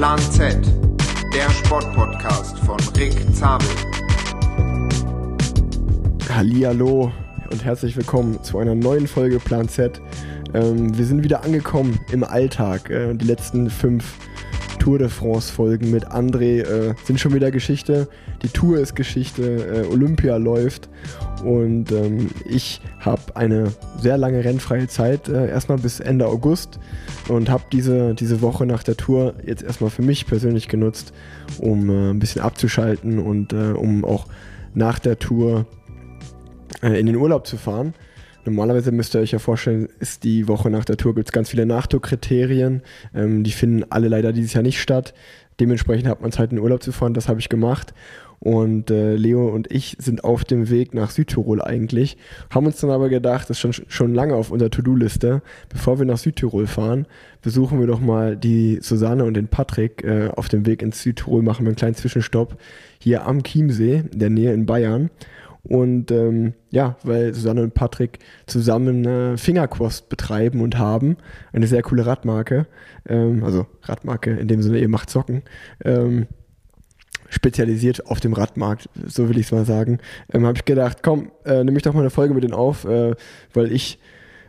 Plan Z, der Sportpodcast von Rick Zabel. Hallihallo und herzlich willkommen zu einer neuen Folge Plan Z. Ähm, wir sind wieder angekommen im Alltag. Äh, die letzten fünf Tour de France Folgen mit André äh, sind schon wieder Geschichte. Die Tour ist Geschichte, äh, Olympia läuft und ähm, ich habe eine sehr lange rennfreie Zeit, äh, erstmal bis Ende August und habe diese, diese Woche nach der Tour jetzt erstmal für mich persönlich genutzt, um äh, ein bisschen abzuschalten und äh, um auch nach der Tour äh, in den Urlaub zu fahren. Normalerweise müsst ihr euch ja vorstellen, ist die Woche nach der Tour, gibt es ganz viele Nachtourkriterien. Ähm, die finden alle leider dieses Jahr nicht statt. Dementsprechend hat man Zeit, in den Urlaub zu fahren. Das habe ich gemacht. Und äh, Leo und ich sind auf dem Weg nach Südtirol eigentlich. Haben uns dann aber gedacht, das ist schon, schon lange auf unserer To-Do-Liste. Bevor wir nach Südtirol fahren, besuchen wir doch mal die Susanne und den Patrick. Äh, auf dem Weg ins Südtirol machen wir einen kleinen Zwischenstopp hier am Chiemsee, in der Nähe in Bayern. Und ähm, ja, weil Susanne und Patrick zusammen äh, Fingerquost betreiben und haben. Eine sehr coole Radmarke. Ähm, also Radmarke in dem Sinne, ihr macht Socken. Ähm, spezialisiert auf dem Radmarkt, so will ich es mal sagen. Ähm, Habe ich gedacht, komm, äh, nehme ich doch mal eine Folge mit denen auf, äh, weil ich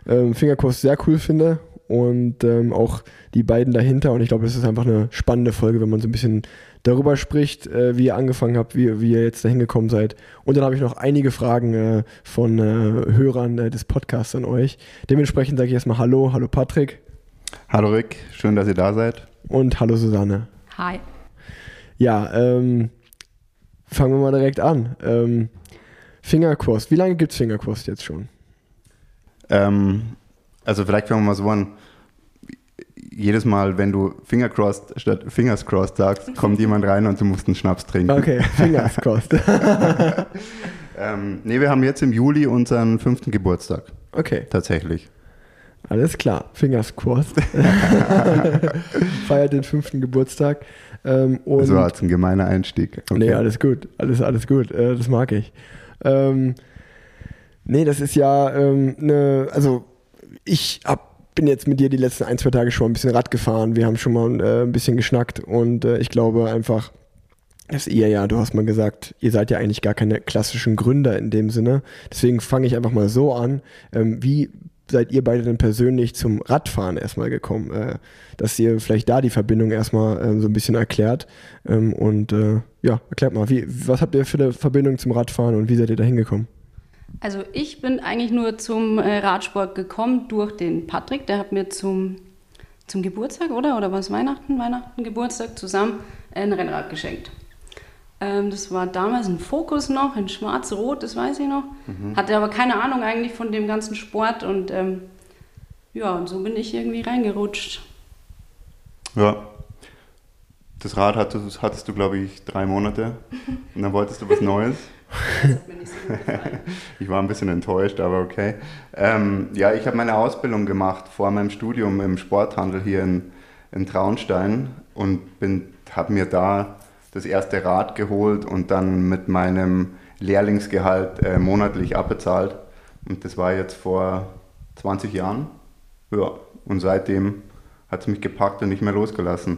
ähm, Fingerquost sehr cool finde und ähm, auch die beiden dahinter. Und ich glaube, es ist einfach eine spannende Folge, wenn man so ein bisschen darüber spricht, äh, wie ihr angefangen habt, wie, wie ihr jetzt dahin gekommen seid. Und dann habe ich noch einige Fragen äh, von äh, Hörern äh, des Podcasts an euch. Dementsprechend sage ich erstmal Hallo, hallo Patrick. Hallo Rick, schön, dass ihr da seid. Und hallo Susanne. Hi. Ja, ähm, fangen wir mal direkt an. Ähm, Fingerquost, wie lange gibt es Fingerquost jetzt schon? Ähm, also vielleicht fangen wir mal so an. Jedes Mal, wenn du Finger crossed statt Fingers crossed sagst, kommt jemand rein und du musst einen Schnaps trinken. Okay, Fingers crossed. ähm, nee, wir haben jetzt im Juli unseren fünften Geburtstag. Okay, Tatsächlich. alles klar. Fingers crossed. Feiert den fünften Geburtstag. Ähm, war jetzt ein gemeiner Einstieg. Okay. Nee, alles gut. Alles, alles gut. Äh, das mag ich. Ähm, nee, das ist ja ähm, ne, also ich hab, bin jetzt mit dir die letzten ein, zwei Tage schon ein bisschen Rad gefahren. Wir haben schon mal äh, ein bisschen geschnackt und äh, ich glaube einfach, dass ihr ja, du hast mal gesagt, ihr seid ja eigentlich gar keine klassischen Gründer in dem Sinne. Deswegen fange ich einfach mal so an. Ähm, wie seid ihr beide denn persönlich zum Radfahren erstmal gekommen? Äh, dass ihr vielleicht da die Verbindung erstmal äh, so ein bisschen erklärt. Ähm, und äh, ja, erklärt mal, wie, was habt ihr für eine Verbindung zum Radfahren und wie seid ihr da hingekommen? Also ich bin eigentlich nur zum äh, Radsport gekommen durch den Patrick. Der hat mir zum, zum Geburtstag, oder? Oder was Weihnachten, Weihnachten, Geburtstag zusammen ein Rennrad geschenkt. Ähm, das war damals ein Fokus noch, in schwarz-rot, das weiß ich noch. Hatte aber keine Ahnung eigentlich von dem ganzen Sport und ähm, ja, und so bin ich irgendwie reingerutscht. Ja. Das Rad hattest, hattest du, glaube ich, drei Monate. Und dann wolltest du was Neues. Das hat mir nicht so gut gefallen. Ich war ein bisschen enttäuscht, aber okay. Ähm, ja, ich habe meine Ausbildung gemacht vor meinem Studium im Sporthandel hier in, in Traunstein und habe mir da das erste Rad geholt und dann mit meinem Lehrlingsgehalt äh, monatlich abbezahlt. Und das war jetzt vor 20 Jahren. Ja, und seitdem hat es mich gepackt und nicht mehr losgelassen.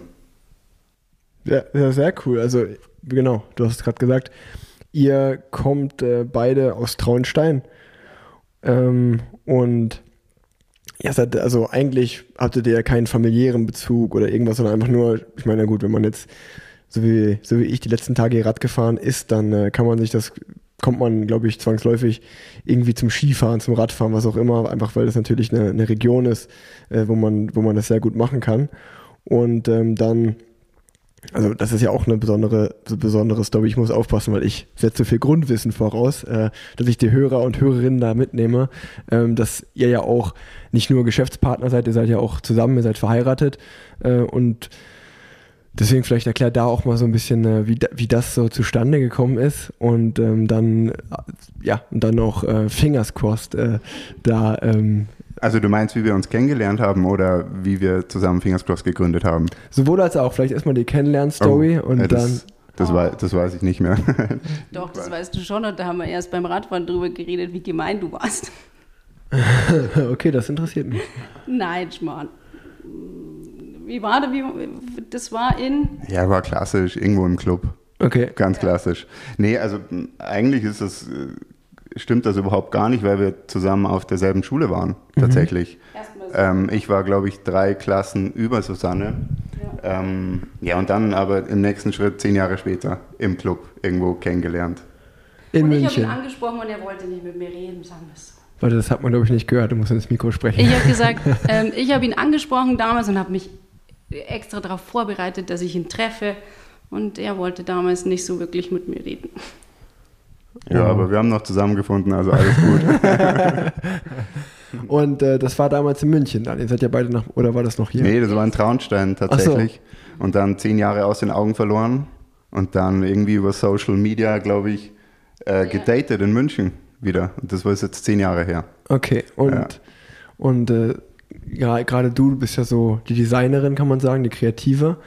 Ja, ja, sehr cool. Also, genau, du hast es gerade gesagt, ihr kommt äh, beide aus Traunstein. Ähm, und ja, seid, also eigentlich hattet ihr ja keinen familiären Bezug oder irgendwas, sondern einfach nur, ich meine, gut, wenn man jetzt, so wie, so wie ich die letzten Tage Rad gefahren ist, dann äh, kann man sich das, kommt man, glaube ich, zwangsläufig irgendwie zum Skifahren, zum Radfahren, was auch immer, einfach weil das natürlich eine, eine Region ist, äh, wo, man, wo man das sehr gut machen kann. Und ähm, dann also das ist ja auch eine besondere, so besondere Story. Ich muss aufpassen, weil ich setze viel Grundwissen voraus, äh, dass ich die Hörer und Hörerinnen da mitnehme, ähm, dass ihr ja auch nicht nur Geschäftspartner seid, ihr seid ja auch zusammen, ihr seid verheiratet äh, und deswegen vielleicht erklärt da auch mal so ein bisschen, äh, wie, da, wie das so zustande gekommen ist und ähm, dann, äh, ja, und dann auch äh, Fingers crossed äh, da ähm, Also du meinst, wie wir uns kennengelernt haben oder wie wir zusammen Fingers Crossed gegründet haben? sowohl als auch vielleicht erstmal die Kennenlern-Story Oh, und äh, dann... das, das, wei- das weiß ich nicht mehr. Doch, das weißt du schon und da haben wir erst beim Radfahren drüber geredet, wie gemein du warst. Okay, das interessiert mich. Nein, Schmarrn. Wie war das? Wie, das war in. Ja, war klassisch, irgendwo im Club. Okay. Ganz klassisch. Nee, also eigentlich ist das, äh, stimmt das überhaupt gar nicht, weil wir zusammen auf derselben Schule waren, tatsächlich. Erstmal so. Ähm, ich war, glaube ich, drei Klassen über Susanne. Ja. Ähm, ja, und dann aber im nächsten Schritt, zehn Jahre später, im Club irgendwo kennengelernt. In und ich habe ihn München. angesprochen und er wollte nicht mit mir reden, sagen wir es so. Warte, das hat man, glaube ich, nicht gehört. Du musst ins Mikro sprechen. Ich habe gesagt, ähm, ich habe ihn angesprochen damals und habe mich extra darauf vorbereitet, dass ich ihn treffe. Und er wollte damals nicht so wirklich mit mir reden. Ja, Oh. aber wir haben noch zusammengefunden, also alles gut. Und äh, das war damals in München. Dann. Ihr seid ja beide nach, oder war das noch hier? nee, das war ein Traunstein tatsächlich. Und dann zehn Jahre aus den Augen verloren. Und dann irgendwie über Social Media, glaube ich, äh, gedatet in München wieder. Und das war jetzt zehn Jahre her. Okay, und, Ja. und äh, ja, gerade du, bist ja so die Designerin, kann man sagen, die Kreative.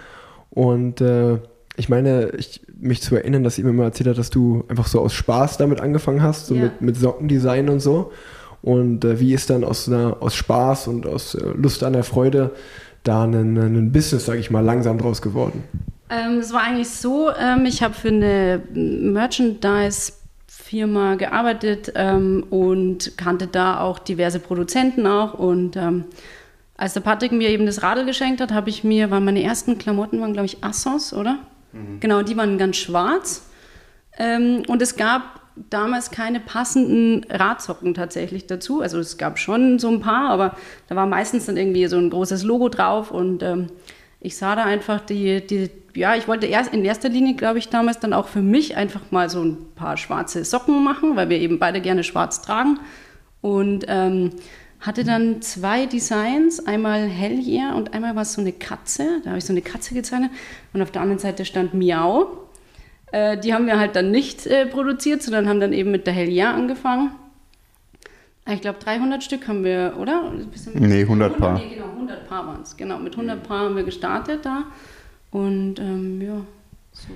Und äh, ich meine, ich, mich zu erinnern, dass ihr mir mal erzählt hat, dass du einfach so aus Spaß damit angefangen hast, so Ja. mit, mit Sockendesign und so. Und äh, wie ist dann aus, einer, aus Spaß und aus äh, Lust an der Freude da ein, ein Business, sage ich mal, langsam draus geworden? Ähm, es war eigentlich so, ähm, ich habe für eine Merchandise-Firma gearbeitet ähm, und kannte da auch diverse Produzenten auch. Und ähm, als der Patrick mir eben das Radl geschenkt hat, habe ich mir, waren meine ersten Klamotten, waren glaube ich Assos, oder? Genau, die waren ganz schwarz. Ähm, und es gab damals keine passenden Radsocken tatsächlich dazu. Also es gab schon so ein paar, aber da war meistens dann irgendwie so ein großes Logo drauf und ähm, ich sah da einfach die, die, ja, ich wollte erst in erster Linie, glaube ich, damals dann auch für mich einfach mal so ein paar schwarze Socken machen, weil wir eben beide gerne schwarz tragen. Und ähm, hatte dann zwei Designs, einmal Hellier und einmal war es so eine Katze. Da habe ich so eine Katze gezeichnet und auf der anderen Seite stand Miau. Äh, die haben wir halt dann nicht äh, produziert, sondern haben dann eben mit der Hellier angefangen. Ich glaube 300 Stück haben wir, oder? Nee, 100 Paar. Nee, genau, 100 Paar waren es. Genau, mit 100 Paar haben wir gestartet da. Und ähm, ja, so.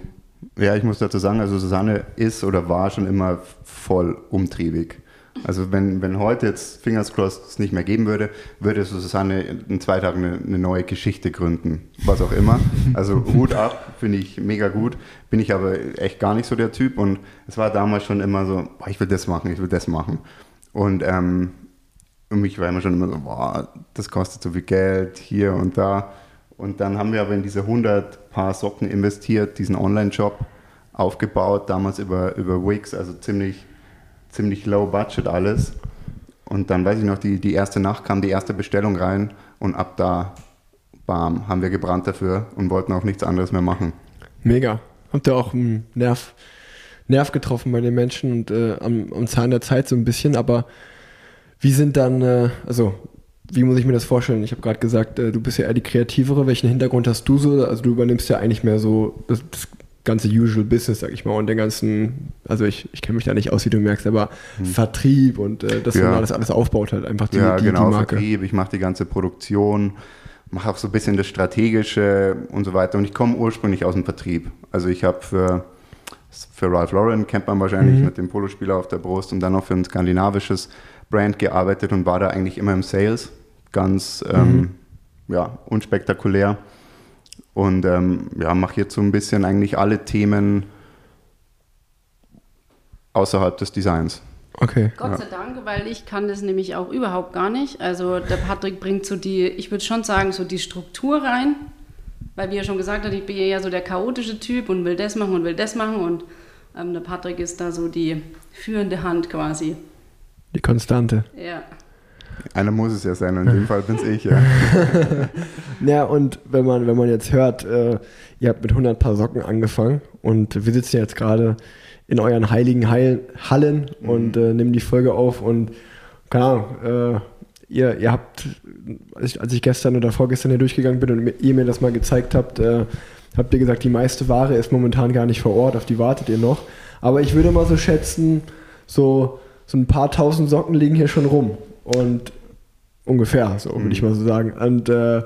Ja, ich muss dazu sagen, also Susanne ist oder war schon immer voll umtriebig. Also wenn, wenn heute jetzt Fingers crossed es nicht mehr geben würde, würde Susanne in zwei Tagen eine, eine neue Geschichte gründen, was auch immer. Also Hut ab, finde ich mega gut, bin ich aber echt gar nicht so der Typ und es war damals schon immer so, boah, ich will das machen, ich will das machen. Und ähm, mich war immer schon immer so, boah, das kostet so viel Geld hier und da. Und dann haben wir aber in diese 100 Paar Socken investiert, diesen Online-Shop aufgebaut, damals über, über Wix, also ziemlich, ziemlich low budget alles. Und dann weiß ich noch, die, die erste Nacht kam die erste Bestellung rein und ab da, bam, haben wir gebrannt dafür und wollten auch nichts anderes mehr machen. Mega. Habt ihr auch einen Nerv, Nerv getroffen bei den Menschen und äh, am, am Zahn der Zeit so ein bisschen, aber wie sind dann, äh, also wie muss ich mir das vorstellen? Ich habe gerade gesagt, äh, du bist ja eher die Kreativere. Welchen Hintergrund hast du so? Also du übernimmst ja eigentlich mehr so das, das ganze Usual Business, sag ich mal, und den ganzen, also ich, ich kenne mich da nicht aus, wie du merkst, aber Vertrieb und äh, dass Ja. man das alles aufbaut halt, einfach die, ja, die, genau, die Marke. Vertrieb, ich mache die ganze Produktion, mache auch so ein bisschen das Strategische und so weiter. Und ich komme ursprünglich aus dem Vertrieb. Also ich habe für, für Ralph Lauren, kennt man wahrscheinlich Mhm. mit dem Polospieler auf der Brust und dann noch für ein skandinavisches Brand gearbeitet und war da eigentlich immer im Sales. Ganz ähm, ja, unspektakulär. Und ähm, ja, mache jetzt so ein bisschen eigentlich alle Themen außerhalb des Designs. Okay. Gott sei Dank, weil ich kann das nämlich auch überhaupt gar nicht. Also der Patrick bringt so die, ich würde schon sagen, so die Struktur rein. Weil wie er schon gesagt hat, ich bin ja so der chaotische Typ und will das machen und will das machen. Und ähm, der Patrick ist da so die führende Hand quasi. Die Konstante. Ja. Einer muss es ja sein und in dem Fall bin es ich, ja. Ja, und wenn man, wenn man jetzt hört, äh, ihr habt mit 100 Paar Socken angefangen und wir sitzen jetzt gerade in euren heiligen Heil Hallen und äh, nehmen die Folge auf und keine Ahnung, äh, ihr, ihr habt, als ich, als ich gestern oder vorgestern hier durchgegangen bin und ihr mir das mal gezeigt habt, äh, habt ihr gesagt, die meiste Ware ist momentan gar nicht vor Ort, auf die wartet ihr noch. Aber ich würde mal so schätzen, so, so ein paar tausend Socken liegen hier schon rum. Und ungefähr, so würde ich mal so sagen. Und äh,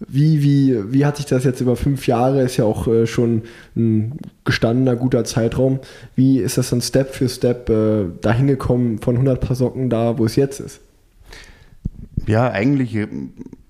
wie, wie, wie hat sich das jetzt über fünf Jahre, ist ja auch äh, schon ein gestandener, guter Zeitraum. Wie ist das dann Step für Step äh, dahin gekommen von 100 Paar Socken da, wo es jetzt ist? Ja, eigentlich äh,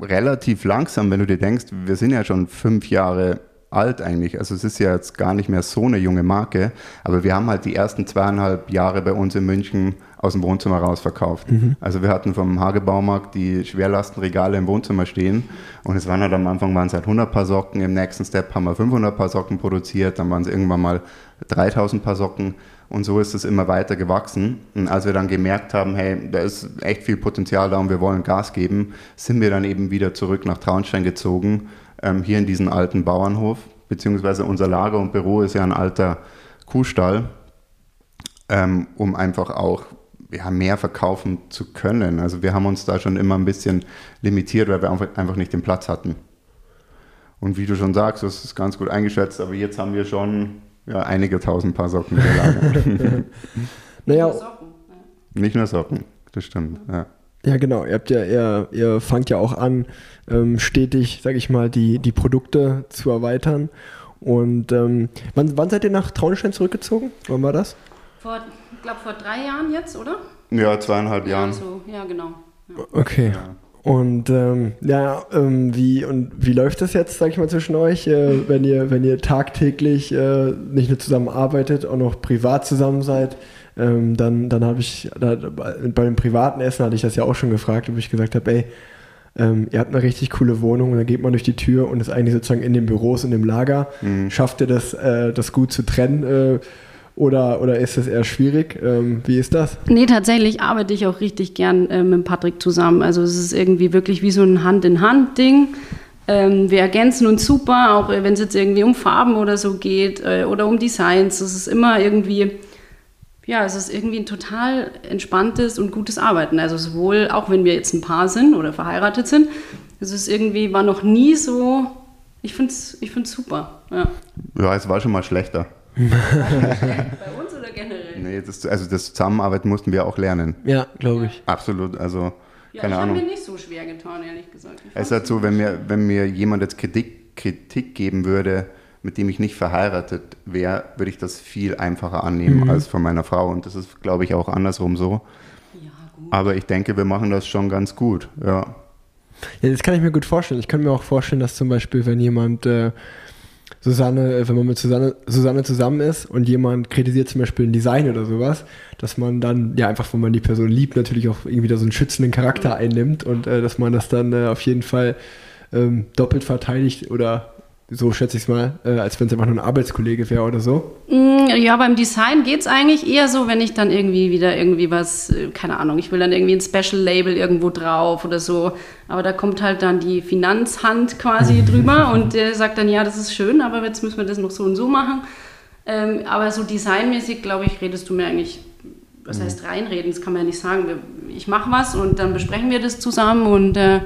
relativ langsam, wenn du dir denkst, wir sind ja schon fünf Jahre alt eigentlich. Also es ist ja jetzt gar nicht mehr so eine junge Marke, aber wir haben halt die ersten zweieinhalb Jahre bei uns in München aus dem Wohnzimmer raus verkauft. Mhm. Also wir hatten vom Hagebaumarkt die Schwerlastenregale im Wohnzimmer stehen und es waren halt am Anfang waren es halt 100 Paar Socken, im nächsten Step haben wir 500 Paar Socken produziert, dann waren es irgendwann mal 3000 Paar Socken und so ist es immer weiter gewachsen. Und als wir dann gemerkt haben, hey, da ist echt viel Potenzial da und wir wollen Gas geben, sind wir dann eben wieder zurück nach Traunstein gezogen ähm, hier in diesen alten Bauernhof, beziehungsweise unser Lager und Büro ist ja ein alter Kuhstall, ähm, um einfach auch ja, mehr verkaufen zu können. Also wir haben uns da schon immer ein bisschen limitiert, weil wir einfach nicht den Platz hatten. Und wie du schon sagst, das ist ganz gut eingeschätzt, aber jetzt haben wir schon ja, einige tausend Paar Socken gelagert. naja, nicht nur Socken, das stimmt. Ja. Ja, genau. Ihr habt ja, ihr, ihr fangt ja auch an, ähm, stetig, sag ich mal, die, die Produkte zu erweitern. Und ähm, wann, wann seid ihr nach Traunstein zurückgezogen? Wann war das? Vor, ich glaube, vor drei Jahren jetzt, oder? Ja, zweieinhalb ja, Jahren. So, ja, genau. Ja. Okay. Ja. Und ähm, ja, ähm, wie und wie läuft das jetzt, sag ich mal, zwischen euch, äh, wenn ihr, wenn ihr tagtäglich äh, nicht nur zusammen arbeitet, auch noch privat zusammen seid? ähm, dann, dann habe ich, da, bei dem privaten Essen hatte ich das ja auch schon gefragt, ob ich gesagt habe, ey, ähm, ihr habt eine richtig coole Wohnung und dann geht man durch die Tür und ist eigentlich sozusagen in den Büros, in dem Lager. Mhm. Schafft ihr das, äh, das gut zu trennen? Äh, oder, oder ist das eher schwierig? Ähm, wie ist das? Nee, tatsächlich arbeite ich auch richtig gern äh, mit Patrick zusammen. Also es ist irgendwie wirklich wie so ein Hand-in-Hand-Ding. Ähm, wir ergänzen uns super, auch wenn es jetzt irgendwie um Farben oder so geht äh, oder um Designs. Es ist immer irgendwie ja, es ist irgendwie ein total entspanntes und gutes Arbeiten. Also sowohl, auch wenn wir jetzt ein Paar sind oder verheiratet sind, es ist irgendwie, war noch nie so, ich finde es ich find's super. Ja. ja, es war schon mal schlechter. Bei uns oder generell? Nee, das, also das Zusammenarbeiten mussten wir auch lernen. Ja, glaube ich. Absolut, also ja, keine ich Ahnung. mir nicht so schwer getan, ehrlich gesagt. es ist halt so, wenn mir, wenn mir jemand jetzt Kritik, Kritik geben würde, mit dem ich nicht verheiratet wäre, würde ich das viel einfacher annehmen mhm. als von meiner Frau. Und das ist, glaube ich, auch andersrum so. Ja, Aber ich denke, wir machen das schon ganz gut, ja. Ja, das kann ich mir gut vorstellen. Ich kann mir auch vorstellen, dass zum Beispiel, wenn jemand äh, Susanne, äh, wenn man mit Susanne, Susanne zusammen ist und jemand kritisiert zum Beispiel ein Design oder sowas, dass man dann, ja, einfach, wenn man die Person liebt, natürlich auch irgendwie da so einen schützenden Charakter einnimmt und äh, dass man das dann äh, auf jeden Fall ähm, doppelt verteidigt oder so schätze ich es mal, äh, als wenn es einfach nur ein Arbeitskollege wäre oder so. Mm, ja, beim Design geht es eigentlich eher so, wenn ich dann irgendwie wieder irgendwie was, äh, keine Ahnung, ich will dann irgendwie ein Special Label irgendwo drauf oder so. Aber da kommt halt dann die Finanzhand quasi drüber und der sagt dann, ja, das ist schön, aber jetzt müssen wir das noch so und so machen. Ähm, aber so designmäßig, glaube ich, redest du mir eigentlich, was mhm. heißt reinreden, das kann man ja nicht sagen. Ich mache was und dann besprechen wir das zusammen und äh,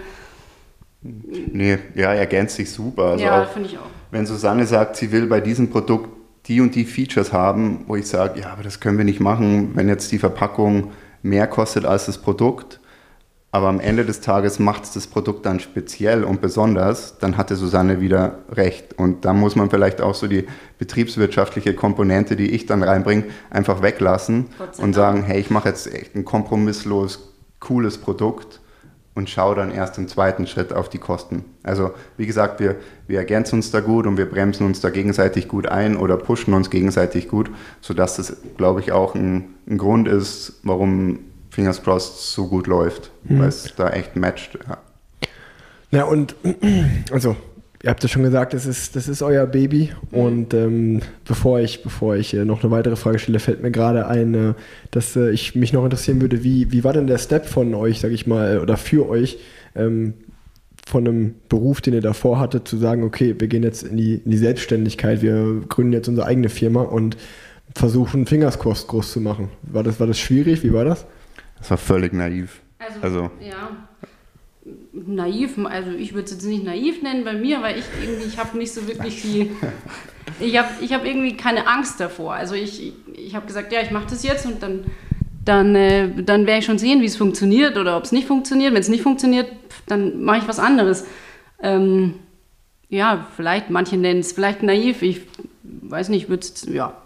Nee, ja, ergänzt sich super. Also ja, finde ich auch. Wenn Susanne sagt, sie will bei diesem Produkt die und die Features haben, wo ich sage, ja, aber das können wir nicht machen, wenn jetzt die Verpackung mehr kostet als das Produkt, aber am Ende des Tages macht es das Produkt dann speziell und besonders, dann hatte Susanne wieder recht. Und da muss man vielleicht auch so die betriebswirtschaftliche Komponente, die ich dann reinbringe, einfach weglassen und sagen, hey, ich mache jetzt echt ein kompromisslos cooles Produkt und schaue dann erst im zweiten Schritt auf die Kosten. Also wie gesagt, wir, wir ergänzen uns da gut und wir bremsen uns da gegenseitig gut ein oder pushen uns gegenseitig gut, sodass das, glaube ich, auch ein, ein Grund ist, warum Fingers Crossed so gut läuft, mhm. weil es da echt matcht. Ja. ja, und also ihr habt ja schon gesagt, das ist, das ist euer Baby. Und ähm, bevor ich, bevor ich äh, noch eine weitere Frage stelle, fällt mir gerade ein, äh, dass äh, ich mich noch interessieren würde, wie, wie war denn der Step von euch, sag ich mal, oder für euch, ähm, von einem Beruf, den ihr davor hattet, zu sagen, okay, wir gehen jetzt in die, in die Selbstständigkeit, wir gründen jetzt unsere eigene Firma und versuchen Fingerskurs groß zu machen. War das, war das schwierig? Wie war das? Das war völlig naiv. Also, also ja naiv, also ich würde es jetzt nicht naiv nennen bei mir, weil ich irgendwie, ich habe nicht so wirklich viel, ich habe ich hab irgendwie keine Angst davor. Also ich, ich habe gesagt, ja, ich mache das jetzt und dann, dann, äh, dann werde ich schon sehen, wie es funktioniert oder ob es nicht funktioniert. Wenn es nicht funktioniert, dann mache ich was anderes. Ähm, ja, vielleicht, manche nennen es vielleicht naiv, ich weiß nicht, würde es, ja.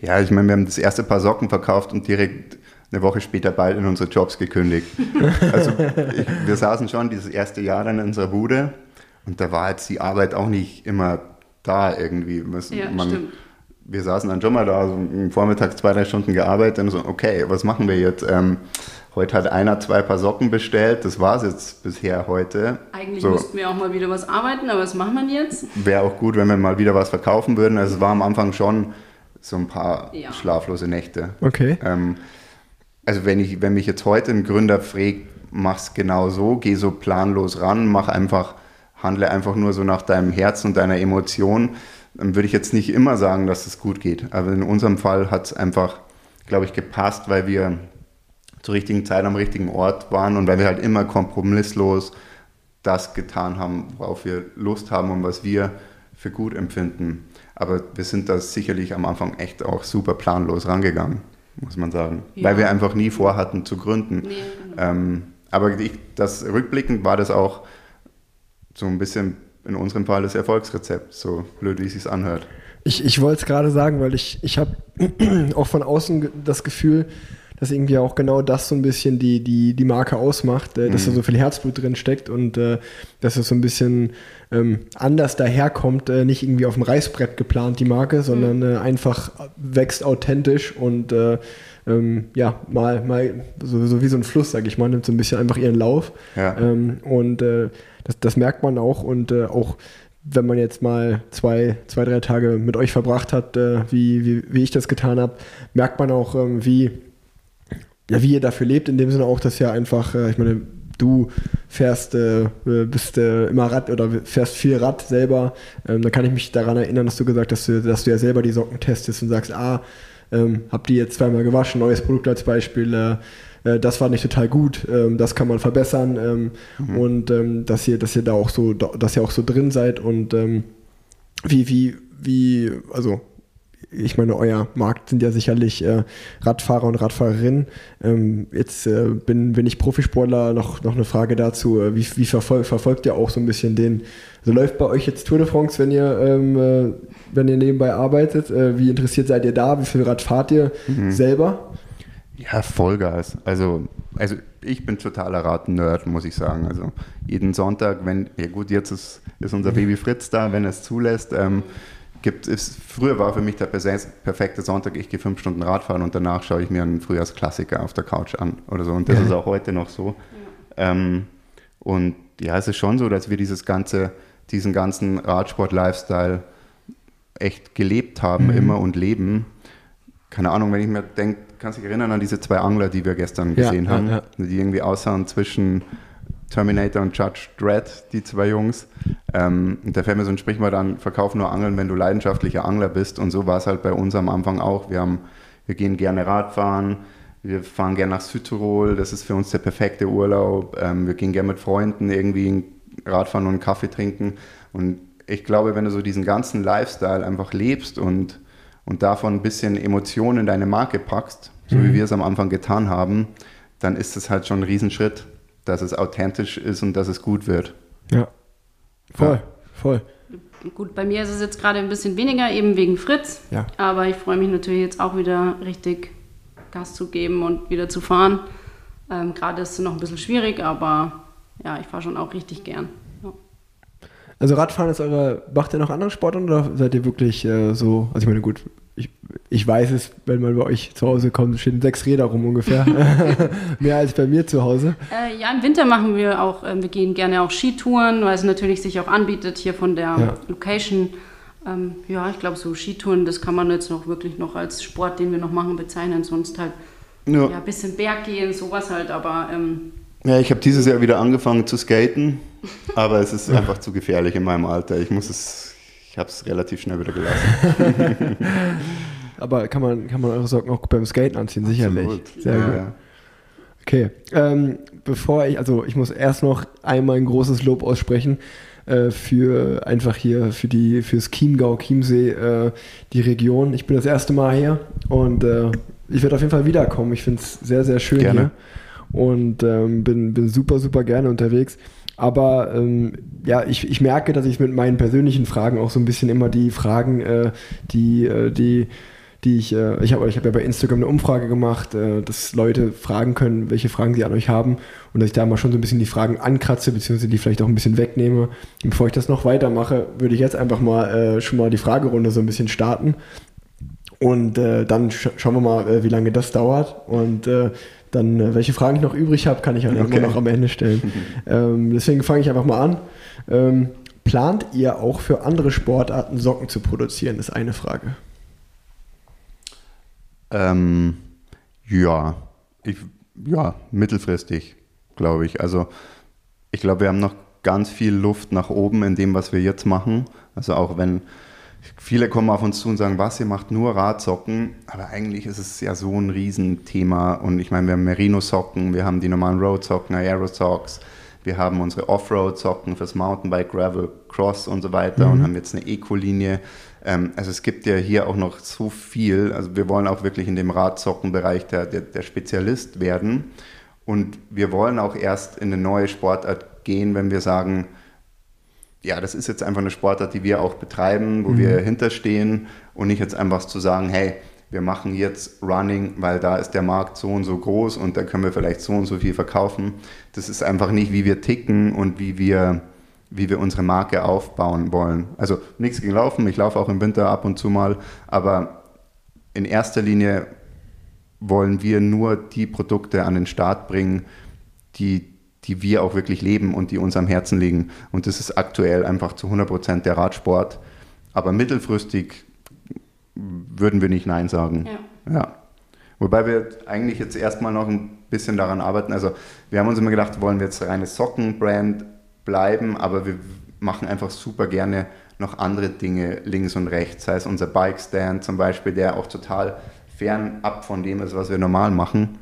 Ja, ich meine, wir haben das erste Paar Socken verkauft und direkt eine Woche später beide in unsere Jobs gekündigt. Also ich, wir saßen schon dieses erste Jahr dann in unserer Bude und da war jetzt die Arbeit auch nicht immer da irgendwie. Ja, man, stimmt. Wir saßen dann schon mal da, so Vormittag zwei, drei Stunden gearbeitet und so, okay, was machen wir jetzt? Ähm, Heute hat einer zwei Paar Socken bestellt. Das war es jetzt bisher heute. Eigentlich so. müssten wir auch mal wieder was arbeiten, aber was machen wir jetzt? Wäre auch gut, wenn wir mal wieder was verkaufen würden. Also es war am Anfang schon so ein paar ja. schlaflose Nächte. Okay. Ähm, also wenn, ich, wenn mich jetzt heute ein Gründer fragt, mach's genau so, geh so planlos ran, mach einfach, handle einfach nur so nach deinem Herz und deiner Emotion, dann würde ich jetzt nicht immer sagen, dass es gut geht. Aber in unserem Fall hat es einfach, glaube ich, gepasst, weil wir zur richtigen Zeit am richtigen Ort waren und weil wir halt immer kompromisslos das getan haben, worauf wir Lust haben und was wir für gut empfinden. Aber wir sind da sicherlich am Anfang echt auch super planlos rangegangen, muss man sagen. Ja. Weil wir einfach nie vorhatten zu gründen. Nee, ähm, aber ich, das rückblickend war das auch so ein bisschen in unserem Fall das Erfolgsrezept, so blöd wie es sich anhört. Ich, ich wollte es gerade sagen, weil ich, ich habe auch von außen das Gefühl, dass irgendwie auch genau das so ein bisschen die, die, die Marke ausmacht, äh, dass mhm. da so viel Herzblut drin steckt und äh, dass es so ein bisschen ähm, anders daherkommt, äh, nicht irgendwie auf dem Reißbrett geplant, die Marke, sondern mhm. äh, einfach wächst authentisch und äh, ähm, ja, mal, mal so, so, wie so ein Fluss, sag ich mal, nimmt so ein bisschen einfach ihren Lauf. Ja. Ähm, und äh, das, das merkt man auch und auch wenn man jetzt mal zwei, zwei, drei Tage mit euch verbracht hat, äh, wie, wie, wie ich das getan habe, merkt man auch, ähm, wie, ja, wie ihr dafür lebt, in dem Sinne auch, dass ja einfach, äh, ich meine, du fährst, äh, bist äh, immer Rad oder fährst viel Rad selber. Ähm, da kann ich mich daran erinnern, dass du gesagt hast, dass du, dass du ja selber die Socken testest und sagst, ah, ähm, hab die jetzt zweimal gewaschen, neues Produkt als Beispiel, äh, äh das war nicht total gut, ähm, das kann man verbessern ähm, mhm. und ähm, dass ihr, dass ihr da auch so, dass ihr auch so drin seid und wie, wie, wie, also ich meine, euer Markt sind ja sicherlich äh, Radfahrer und Radfahrerinnen. Ähm, jetzt äh, bin, bin ich Profisportler, noch, noch eine Frage dazu. Äh, wie, wie verfol verfolgt ihr auch so ein bisschen den, also läuft bei euch jetzt Tour de France, wenn ihr, ähm, äh, wenn ihr nebenbei arbeitet? Äh, wie interessiert seid ihr da? Wie viel Rad fahrt ihr mhm. selber? Ja, Vollgas. Also, also ich bin totaler Rad-Nerd, muss ich sagen. Also jeden Sonntag, wenn, ja gut, jetzt ist, ist unser Baby Fritz da, wenn er es zulässt. Ähm, gibt es, früher war für mich der perfekte Sonntag, ich gehe fünf Stunden Radfahren und danach schaue ich mir einen Frühjahrsklassiker auf der Couch an oder so. Und das ja. ist auch heute noch so. Ja. Ähm, und ja, es ist schon so, dass wir dieses ganze, diesen ganzen Radsport-Lifestyle echt gelebt haben, mhm. immer und leben. Keine Ahnung, wenn ich mir denke, kannst du dich erinnern an diese zwei Angler, die wir gestern gesehen ja, haben, die irgendwie aussahen zwischen Terminator und Judge Dredd, die zwei Jungs. Ähm, da fällt mir so ein Sprichwort an, verkauf nur Angeln, wenn du leidenschaftlicher Angler bist. Und so war es halt bei uns am Anfang auch. Wir, haben, wir gehen gerne Radfahren, wir fahren gerne nach Südtirol, das ist für uns der perfekte Urlaub. Ähm, wir gehen gerne mit Freunden irgendwie Radfahren und einen Kaffee trinken. Und ich glaube, wenn du so diesen ganzen Lifestyle einfach lebst und, und davon ein bisschen Emotionen in deine Marke packst, so mhm. wie wir es am Anfang getan haben, dann ist das halt schon ein Riesenschritt dass es authentisch ist und dass es gut wird. Ja, voll, ja. voll. Gut, bei mir ist es jetzt gerade ein bisschen weniger, eben wegen Fritz. Ja. Aber ich freue mich natürlich jetzt auch wieder richtig Gas zu geben und wieder zu fahren. Ähm, gerade ist es noch ein bisschen schwierig, aber ja, ich fahre schon auch richtig gern. Ja. Also Radfahren ist eure, macht ihr noch andere Sportarten oder seid ihr wirklich äh, so, also ich meine, gut, ich, ich weiß es, wenn man bei euch zu Hause kommt, stehen sechs Räder rum ungefähr. Mehr als bei mir zu Hause. Äh, ja, im Winter machen wir auch, äh, wir gehen gerne auch Skitouren, weil es natürlich sich auch anbietet hier von der ja. Location. Ähm, ja, ich glaube, so Skitouren, das kann man jetzt noch wirklich noch als Sport, den wir noch machen, bezeichnen. Sonst halt ja, ein bisschen Berg gehen, sowas halt, aber. Ähm, ja, ich habe dieses Jahr wieder angefangen zu skaten, aber es ist einfach zu gefährlich in meinem Alter. Ich muss es ich habe es relativ schnell wieder gelassen. Aber kann man, kann man eure Socken auch beim Skaten anziehen, sicherlich. Absolut. Sehr ja, gut. Okay, ähm, bevor ich, also ich muss erst noch einmal ein großes Lob aussprechen äh, für einfach hier für die fürs Chiemgau, Chiemsee, äh, die Region. Ich bin das erste Mal hier und äh, ich werde auf jeden Fall wiederkommen. Ich finde es sehr, sehr schön gerne. hier und ähm, bin, bin super, super gerne unterwegs. Aber ähm, ja, ich, ich merke, dass ich mit meinen persönlichen Fragen auch so ein bisschen immer die Fragen, äh, die, äh, die, die ich, äh, ich habe ich hab ja bei Instagram eine Umfrage gemacht, äh, dass Leute fragen können, welche Fragen sie an euch haben und dass ich da mal schon so ein bisschen die Fragen ankratze, beziehungsweise die vielleicht auch ein bisschen wegnehme. Und bevor ich das noch weitermache, würde ich jetzt einfach mal äh, schon mal die Fragerunde so ein bisschen starten. Und äh, dann sch schauen wir mal, äh, wie lange das dauert. Und äh, dann, äh, welche Fragen ich noch übrig habe, kann ich dann okay. immer noch am Ende stellen. ähm, deswegen fange ich einfach mal an. Ähm, plant ihr auch für andere Sportarten Socken zu produzieren, ist eine Frage. Ähm, ja, ich, ja, mittelfristig, glaube ich. Also ich glaube, wir haben noch ganz viel Luft nach oben in dem, was wir jetzt machen. Also auch wenn Viele kommen auf uns zu und sagen, was, ihr macht nur Radsocken, aber eigentlich ist es ja so ein Riesenthema und ich meine, wir haben Merino-Socken, wir haben die normalen Road-Socken, Aero-Socks, wir haben unsere Offroad-Socken fürs Mountainbike, Gravel, Cross und so weiter mhm. und haben jetzt eine Eco-Linie. Ähm, also es gibt ja hier auch noch so viel, also wir wollen auch wirklich in dem Radsockenbereich der, der, der Spezialist werden und wir wollen auch erst in eine neue Sportart gehen, wenn wir sagen, ja, das ist jetzt einfach eine Sportart, die wir auch betreiben, wo mhm. wir hinterstehen und nicht jetzt einfach zu sagen, hey, wir machen jetzt Running, weil da ist der Markt so und so groß und da können wir vielleicht so und so viel verkaufen. Das ist einfach nicht, wie wir ticken und wie wir, wie wir unsere Marke aufbauen wollen. Also nichts gegen Laufen, ich laufe auch im Winter ab und zu mal, aber in erster Linie wollen wir nur die Produkte an den Start bringen, die die wir auch wirklich leben und die uns am Herzen liegen. Und das ist aktuell einfach zu 100 Prozent der Radsport. Aber mittelfristig würden wir nicht Nein sagen. Ja. ja. Wobei wir eigentlich jetzt erstmal noch ein bisschen daran arbeiten. Also wir haben uns immer gedacht, wollen wir jetzt reine Sockenbrand bleiben, aber wir machen einfach super gerne noch andere Dinge links und rechts. Sei es unser Bike Stand zum Beispiel, der auch total fernab von dem ist, was wir normal machen.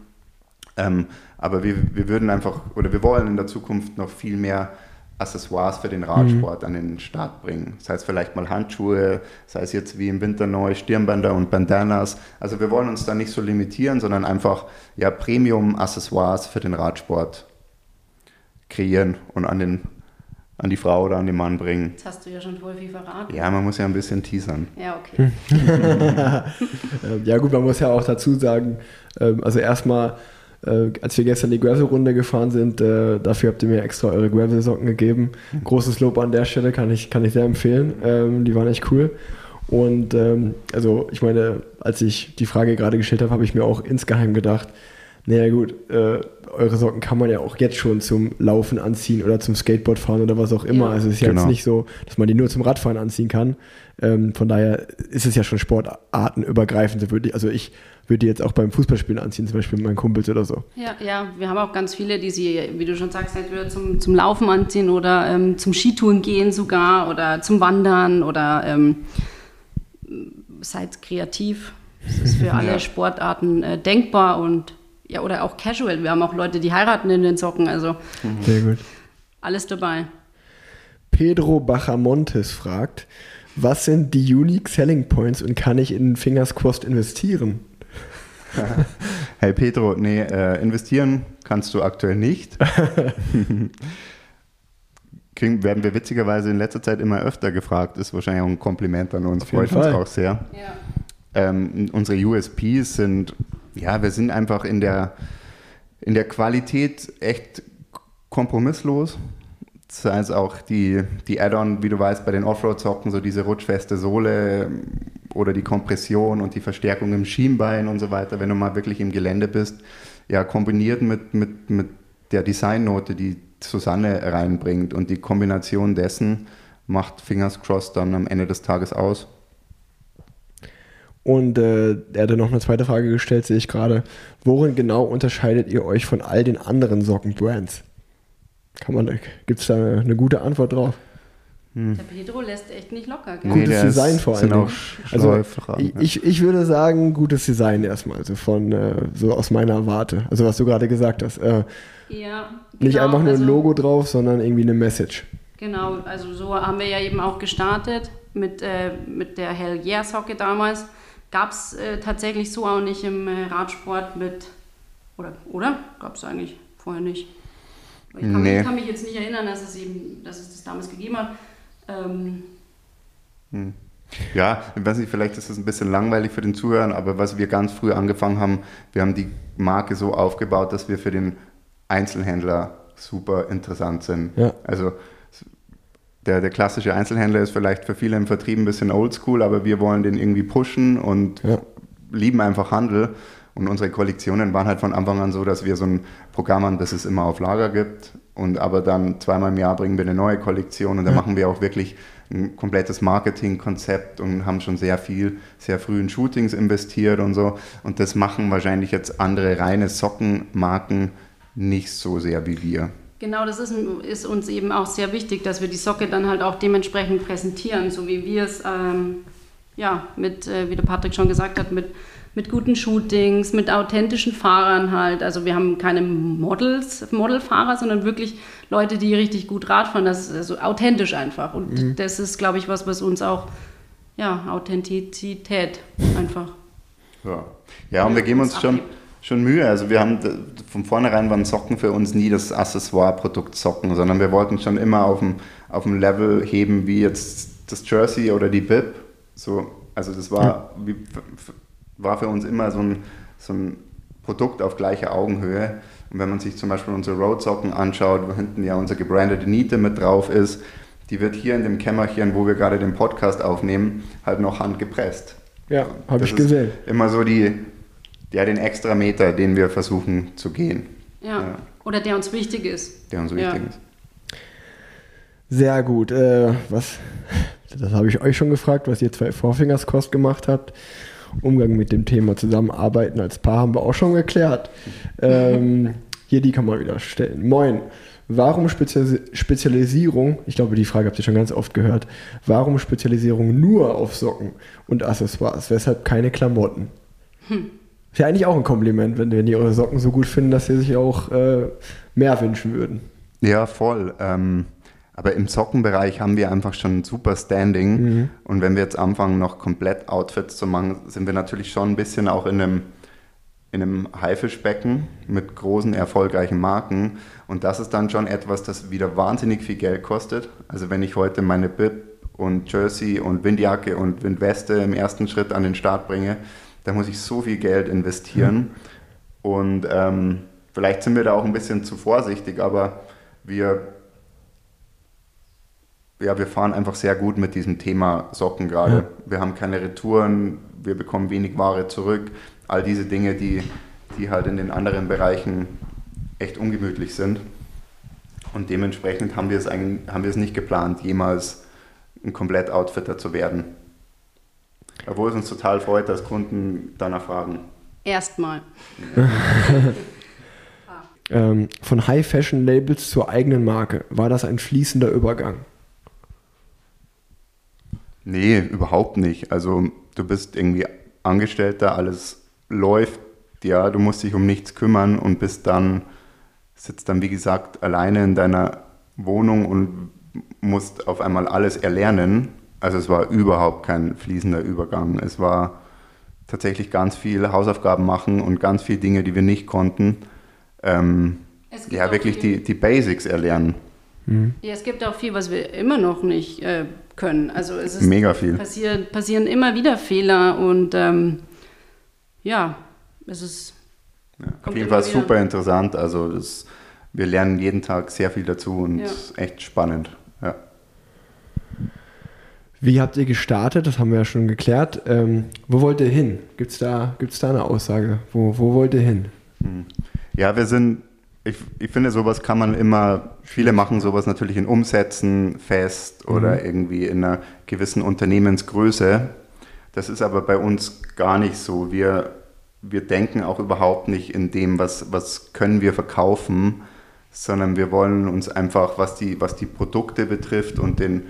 Ähm, aber wir, wir würden einfach, oder wir wollen in der Zukunft noch viel mehr Accessoires für den Radsport mhm. an den Start bringen. Das heißt vielleicht mal Handschuhe, sei es jetzt wie im Winter neu Stirnbänder und Bandanas. Also wir wollen uns da nicht so limitieren, sondern einfach ja, Premium-Accessoires für den Radsport kreieren und an, den, an die Frau oder an den Mann bringen. Jetzt hast du ja schon voll viel verraten. Ja, man muss ja ein bisschen teasern. Ja, okay. ja gut, man muss ja auch dazu sagen, ähm, also erstmal äh, als wir gestern die Gravel-Runde gefahren sind, äh, dafür habt ihr mir extra eure Gravel-Socken gegeben. Großes Lob an der Stelle, kann ich, kann ich sehr empfehlen. Ähm, die waren echt cool. Und ähm, also ich meine, als ich die Frage gerade gestellt habe, habe ich mir auch insgeheim gedacht, naja gut, äh, eure Socken kann man ja auch jetzt schon zum Laufen anziehen oder zum Skateboard fahren oder was auch immer. Ja. Also es ist ja genau. jetzt nicht so, dass man die nur zum Radfahren anziehen kann. Ähm, von daher ist es ja schon sportartenübergreifend. Also ich würde die jetzt auch beim Fußballspielen anziehen, zum Beispiel mit meinen Kumpels oder so. Ja, ja, wir haben auch ganz viele, die sie, wie du schon sagst, entweder zum, zum Laufen anziehen oder ähm, zum Skitouren gehen sogar oder zum Wandern oder ähm, seid kreativ. Das ist für alle ja. Sportarten äh, denkbar und ja, oder auch casual. Wir haben auch Leute, die heiraten in den Socken, also Sehr gut. alles dabei. Pedro Bachamontes fragt, was sind die Unique Selling Points und kann ich in Fingers Crossed investieren? hey Pedro, nee, äh, investieren kannst du aktuell nicht. Kriegen, werden wir witzigerweise in letzter Zeit immer öfter gefragt. Ist wahrscheinlich auch ein Kompliment an uns. Freut uns auch sehr. Ja. Ähm, unsere USPs sind, ja, wir sind einfach in der, in der Qualität echt kompromisslos. Sei es auch die, die Add-on, wie du weißt, bei den Offroad-Socken, so diese rutschfeste Sohle, oder die Kompression und die Verstärkung im Schienbein und so weiter, wenn du mal wirklich im Gelände bist, ja, kombiniert mit, mit, mit der Designnote, die Susanne reinbringt und die Kombination dessen macht Fingers Crossed dann am Ende des Tages aus. Und äh, er hatte noch eine zweite Frage gestellt, sehe ich gerade. Worin genau unterscheidet ihr euch von all den anderen Sockenbrands? gibt es da eine, eine gute Antwort drauf? Hm. Der Pedro lässt echt nicht locker. Gell? Gutes Design vor allem. Also ich, ich würde sagen, gutes Design erstmal, also von äh, so aus meiner Warte. Also was du gerade gesagt hast. Äh, ja, nicht genau, einfach nur also, ein Logo drauf, sondern irgendwie eine Message. Genau, also so haben wir ja eben auch gestartet mit, äh, mit der Hell Yeah Socke damals. Gab es äh, tatsächlich so auch nicht im äh, Radsport mit, oder, oder? Gab es eigentlich vorher nicht. Ich kann, nee. mich, kann, mich, jetzt nicht erinnern, dass es eben, dass es das damals gegeben hat. Ähm, hm. Ja, ich weiß nicht, vielleicht ist das ein bisschen langweilig für den Zuhörer, aber was wir ganz früh angefangen haben, wir haben die Marke so aufgebaut, dass wir für den Einzelhändler super interessant sind. Ja. Also der, der klassische Einzelhändler ist vielleicht für viele im Vertrieb ein bisschen oldschool, aber wir wollen den irgendwie pushen und Ja. lieben einfach Handel. Und unsere Kollektionen waren halt von Anfang an so, dass wir so ein Programm haben, das es immer auf Lager gibt. Und aber dann zweimal im Jahr bringen wir eine neue Kollektion und da machen wir auch wirklich ein komplettes Marketingkonzept und haben schon sehr viel, sehr früh in Shootings investiert und so. Und das machen wahrscheinlich jetzt andere reine Sockenmarken nicht so sehr wie wir. Genau, das ist, ist uns eben auch sehr wichtig, dass wir die Socke dann halt auch dementsprechend präsentieren, so wie wir es, ähm, ja, mit, äh, wie der Patrick schon gesagt hat, mit, mit guten Shootings, mit authentischen Fahrern halt. Also wir haben keine Models, Modelfahrer, sondern wirklich Leute, die richtig gut Rad fahren. Das ist also authentisch einfach. Und das ist, glaube ich, was, was uns auch, ja, Authentizität einfach. Ja, ja und wir geben uns schon, schon Mühe. Also wir haben von vornherein waren Socken für uns nie das Accessoire-Produkt Socken, sondern wir wollten schon immer auf dem, auf dem Level heben wie jetzt das Jersey oder die Bib. So, also das war, wie, war für uns immer so ein, so ein Produkt auf gleicher Augenhöhe. Und wenn man sich zum Beispiel unsere Road-Socken anschaut, wo hinten ja unsere gebrandete Niete mit drauf ist, die wird hier in dem Kämmerchen, wo wir gerade den Podcast aufnehmen, halt noch handgepresst. Ja, habe ich gesehen. Immer so die, ja, den extra Meter, den wir versuchen zu gehen, Ja. Ja. Oder der uns wichtig ist. der uns Ja. wichtig ist. Sehr gut. Äh, was, das habe ich euch schon gefragt, was ihr zwei Vorfingerskost gemacht habt. Umgang mit dem Thema Zusammenarbeiten als Paar haben wir auch schon geklärt. Ähm, hier die kann man wieder stellen. Moin. Warum Spezialis Spezialisierung, ich glaube, die Frage habt ihr schon ganz oft gehört, warum Spezialisierung nur auf Socken und Accessoires? Weshalb keine Klamotten? Ist ja eigentlich auch ein Kompliment, wenn, wenn die eure Socken so gut finden, dass sie sich auch äh, mehr wünschen würden. Ja, voll. Ähm, aber im Sockenbereich haben wir einfach schon ein super Standing. Und wenn wir jetzt anfangen, noch komplett Outfits zu machen, sind wir natürlich schon ein bisschen auch in einem, in einem Haifischbecken mit großen, erfolgreichen Marken. Und das ist dann schon etwas, das wieder wahnsinnig viel Geld kostet. Also wenn ich heute meine Bib und Jersey und Windjacke und Windweste im ersten Schritt an den Start bringe, da muss ich so viel Geld investieren. Und ähm, vielleicht sind wir da auch ein bisschen zu vorsichtig, aber wir, ja, wir fahren einfach sehr gut mit diesem Thema Socken gerade. Ja. Wir haben keine Retouren, wir bekommen wenig Ware zurück. All diese Dinge, die, die halt in den anderen Bereichen echt ungemütlich sind. Und dementsprechend haben wir es, haben wir es nicht geplant, jemals ein Komplett-Outfitter zu werden. Obwohl es uns total freut, dass Kunden danach fragen. Erstmal. Ähm, von High-Fashion-Labels zur eigenen Marke. War das ein fließender Übergang? Nee, überhaupt nicht. Also du bist irgendwie Angestellter, alles läuft, ja, du musst dich um nichts kümmern und bist dann, sitzt dann wie gesagt alleine in deiner Wohnung und musst auf einmal alles erlernen. Also es war überhaupt kein fließender Übergang. Es war tatsächlich ganz viel Hausaufgaben machen und ganz viele Dinge, die wir nicht konnten. Ähm, Es gibt ja, wirklich viel- die, die Basics erlernen. Ja, es gibt auch viel, was wir immer noch nicht äh, können. Also es ist Mega viel. Passieren, passieren immer wieder Fehler und ähm, ja, es ist. Ja, auf jeden Fall super interessant. Also das, wir lernen jeden Tag sehr viel dazu und Ja. echt spannend. Wie habt ihr gestartet? Das haben wir ja schon geklärt. Ähm, wo wollt ihr hin? Gibt es da, gibt's da eine Aussage? Wo, wo wollt ihr hin? ja, wir sind, ich, ich finde, sowas kann man immer, viele machen sowas natürlich in Umsätzen fest oder irgendwie in einer gewissen Unternehmensgröße. Das ist aber bei uns gar nicht so. Wir, wir denken auch überhaupt nicht in dem, was, was können wir verkaufen, sondern wir wollen uns einfach, was die, was die Produkte betrifft und den,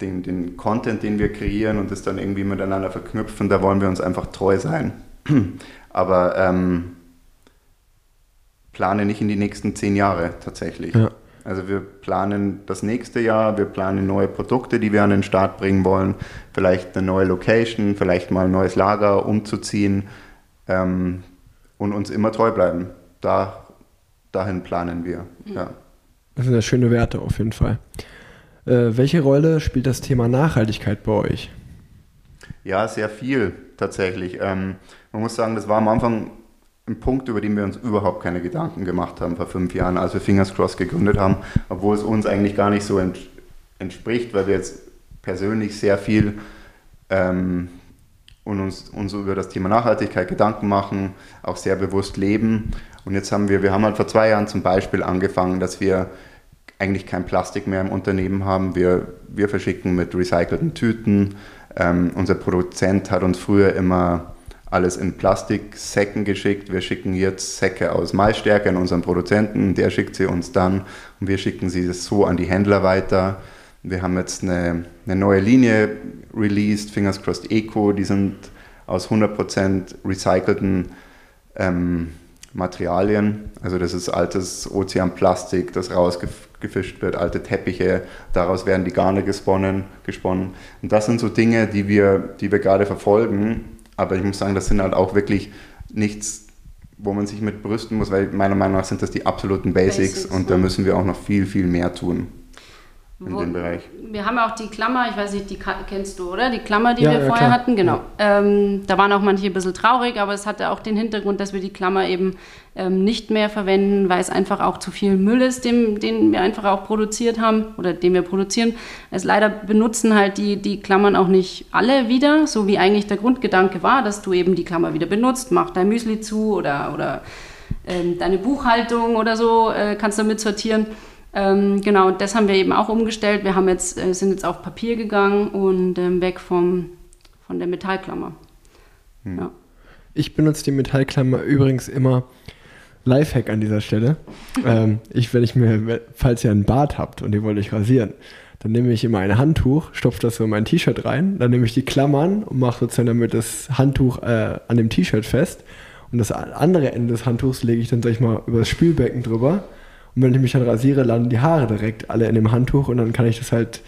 den, den Content, den wir kreieren und das dann irgendwie miteinander verknüpfen, da wollen wir uns einfach treu sein. Aber ähm, plane nicht in die nächsten zehn Jahre tatsächlich. Ja. Also wir planen das nächste Jahr, wir planen neue Produkte, die wir an den Start bringen wollen, vielleicht eine neue Location, vielleicht mal ein neues Lager umzuziehen ähm, und uns immer treu bleiben. Da, dahin planen wir. Ja. Das sind ja schöne Werte auf jeden Fall. Äh, welche Rolle spielt das Thema Nachhaltigkeit bei euch? Ja, sehr viel tatsächlich. Ähm, man muss sagen, das war am Anfang ein Punkt, über den wir uns überhaupt keine Gedanken gemacht haben vor fünf Jahren, als wir Fingers Cross gegründet haben, obwohl es uns eigentlich gar nicht so ent entspricht, weil wir jetzt persönlich sehr viel ähm, und uns, uns über das Thema Nachhaltigkeit Gedanken machen, auch sehr bewusst leben. Und jetzt haben wir, wir haben halt vor zwei Jahren zum Beispiel angefangen, dass wir eigentlich kein Plastik mehr im Unternehmen haben. Wir, wir verschicken mit recycelten Tüten. Ähm, unser Produzent hat uns früher immer alles in Plastiksäcken geschickt. Wir schicken jetzt Säcke aus Maisstärke an unseren Produzenten, der schickt sie uns dann und wir schicken sie so an die Händler weiter. Wir haben jetzt eine, eine neue Linie released, Fingers Crossed Eco, die sind aus 100% recycelten ähm, Materialien. Also das ist altes Ozeanplastik, das rausgefischt wird, alte Teppiche, daraus werden die Garne gesponnen, gesponnen. Und das sind so Dinge, die wir, die wir gerade verfolgen. Aber ich muss sagen, das sind halt auch wirklich nichts, wo man sich mit brüsten muss, weil meiner Meinung nach sind das die absoluten Basics, Basics und da müssen wir auch noch viel, viel mehr tun in Wo, dem Bereich. Wir haben ja auch die Klammer, ich weiß nicht, die kennst du, oder? Die Klammer, die ja, wir ja, vorher klar. hatten, genau. Ja. Ähm, da waren auch manche ein bisschen traurig, aber es hatte auch den Hintergrund, dass wir die Klammer eben ähm, nicht mehr verwenden, weil es einfach auch zu viel Müll ist, den, den wir einfach auch produziert haben oder den wir produzieren. Es leider benutzen halt die, die Klammern auch nicht alle wieder, so wie eigentlich der Grundgedanke war, dass du eben die Klammer wieder benutzt, mach dein Müsli zu oder, oder ähm, deine Buchhaltung oder so äh, kannst damit sortieren. Ähm, genau, das haben wir eben auch umgestellt. Wir haben jetzt, äh, sind jetzt auf Papier gegangen und ähm, weg vom, von der Metallklammer. Hm. Ja. Ich benutze die Metallklammer übrigens immer Lifehack an dieser Stelle. ähm, ich, wenn ich mir, falls ihr einen Bart habt und ihr wollt euch rasieren, dann nehme ich immer ein Handtuch, stopfe das so in mein T-Shirt rein, dann nehme ich die Klammern und mache sozusagen damit das Handtuch äh, an dem T-Shirt fest. Und das andere Ende des Handtuchs lege ich dann, sag ich mal, über das Spülbecken drüber und wenn ich mich dann rasiere, landen die Haare direkt alle in dem Handtuch und dann kann ich das halt.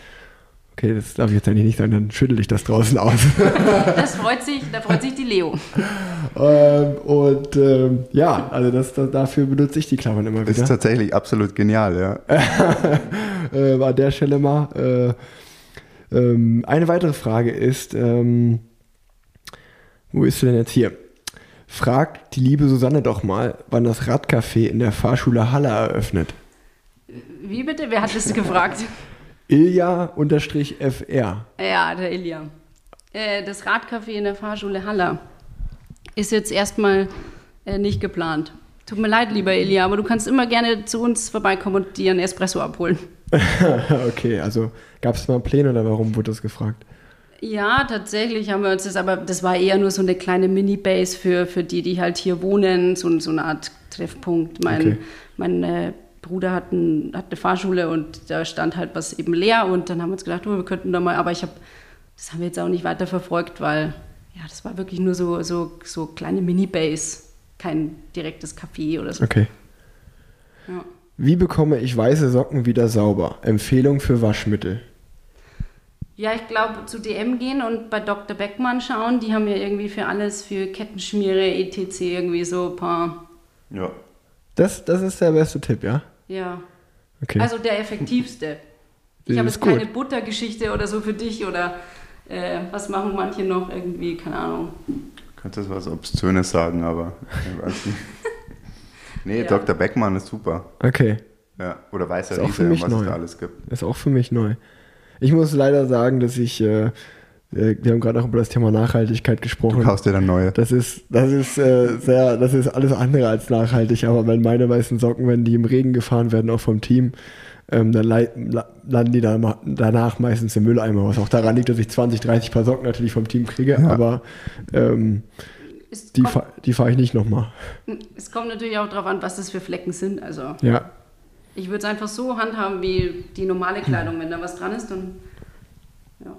Okay, das darf ich jetzt eigentlich nicht sagen, dann schüttel ich das draußen aus. Das freut sich, da freut sich die Leo. Ähm, und ähm, ja, also das, das, dafür benutze ich die Klammern immer wieder. Das ist tatsächlich absolut genial, ja. äh, an der Stelle mal. Äh, ähm, eine weitere Frage ist, ähm, wo bist du denn jetzt hier? Fragt die liebe Susanne doch mal, wann das Radcafé in der Fahrschule Halle eröffnet. Wie bitte? Wer hat das gefragt? Ilja-FR. Ja, der Ilja. Äh, das Radcafé in der Fahrschule Halle ist jetzt erstmal äh, nicht geplant. Tut mir leid, lieber Ilja, aber du kannst immer gerne zu uns vorbeikommen und dir einen Espresso abholen. okay, also gab es mal Pläne oder warum wurde das gefragt? Ja, tatsächlich haben wir uns das, aber das war eher nur so eine kleine Mini-Base für, für die, die halt hier wohnen, so, so eine Art Treffpunkt. Mein, okay. mein äh, Bruder hat, ein, hat eine Fahrschule und da stand halt was eben leer und dann haben wir uns gedacht, oh, wir könnten da mal, aber ich habe, das haben wir jetzt auch nicht weiter verfolgt, weil ja, das war wirklich nur so, so, so kleine Mini-Base, kein direktes Café oder so. Okay. Ja. Wie bekomme ich weiße Socken wieder sauber? Empfehlung für Waschmittel. Ja, ich glaube, zu DM gehen und bei Dr. Beckmann schauen. Die haben ja irgendwie für alles, für Kettenschmiere, etc. irgendwie so ein paar. Ja. Das, das ist der beste Tipp, ja? Ja. Okay. Also der effektivste. Ich habe jetzt gut. keine Buttergeschichte oder so für dich oder äh, was machen manche noch irgendwie, keine Ahnung. Du könntest was Obszönes sagen, aber ich weiß nicht. nee, ja. Dr. Beckmann ist super. Okay. Ja, oder Weißer Riese, was neu. es da alles gibt. Ist auch für mich neu. Ich muss leider sagen, dass ich, äh, äh, wir haben gerade auch über das Thema Nachhaltigkeit gesprochen. Du kaufst dir dann neue. Das ist, das ist äh, sehr, das ist alles andere als nachhaltig, aber wenn meine weißen Socken, wenn die im Regen gefahren werden, auch vom Team, ähm, dann landen die dann danach meistens im Mülleimer, was auch daran liegt, dass ich 20, 30 Paar Socken natürlich vom Team kriege, ja. aber ähm, die, fa die fahre ich nicht nochmal. Es kommt natürlich auch darauf an, was das für Flecken sind. Also ja. Ich würde es einfach so handhaben wie die normale Kleidung. Wenn da was dran ist, dann ja.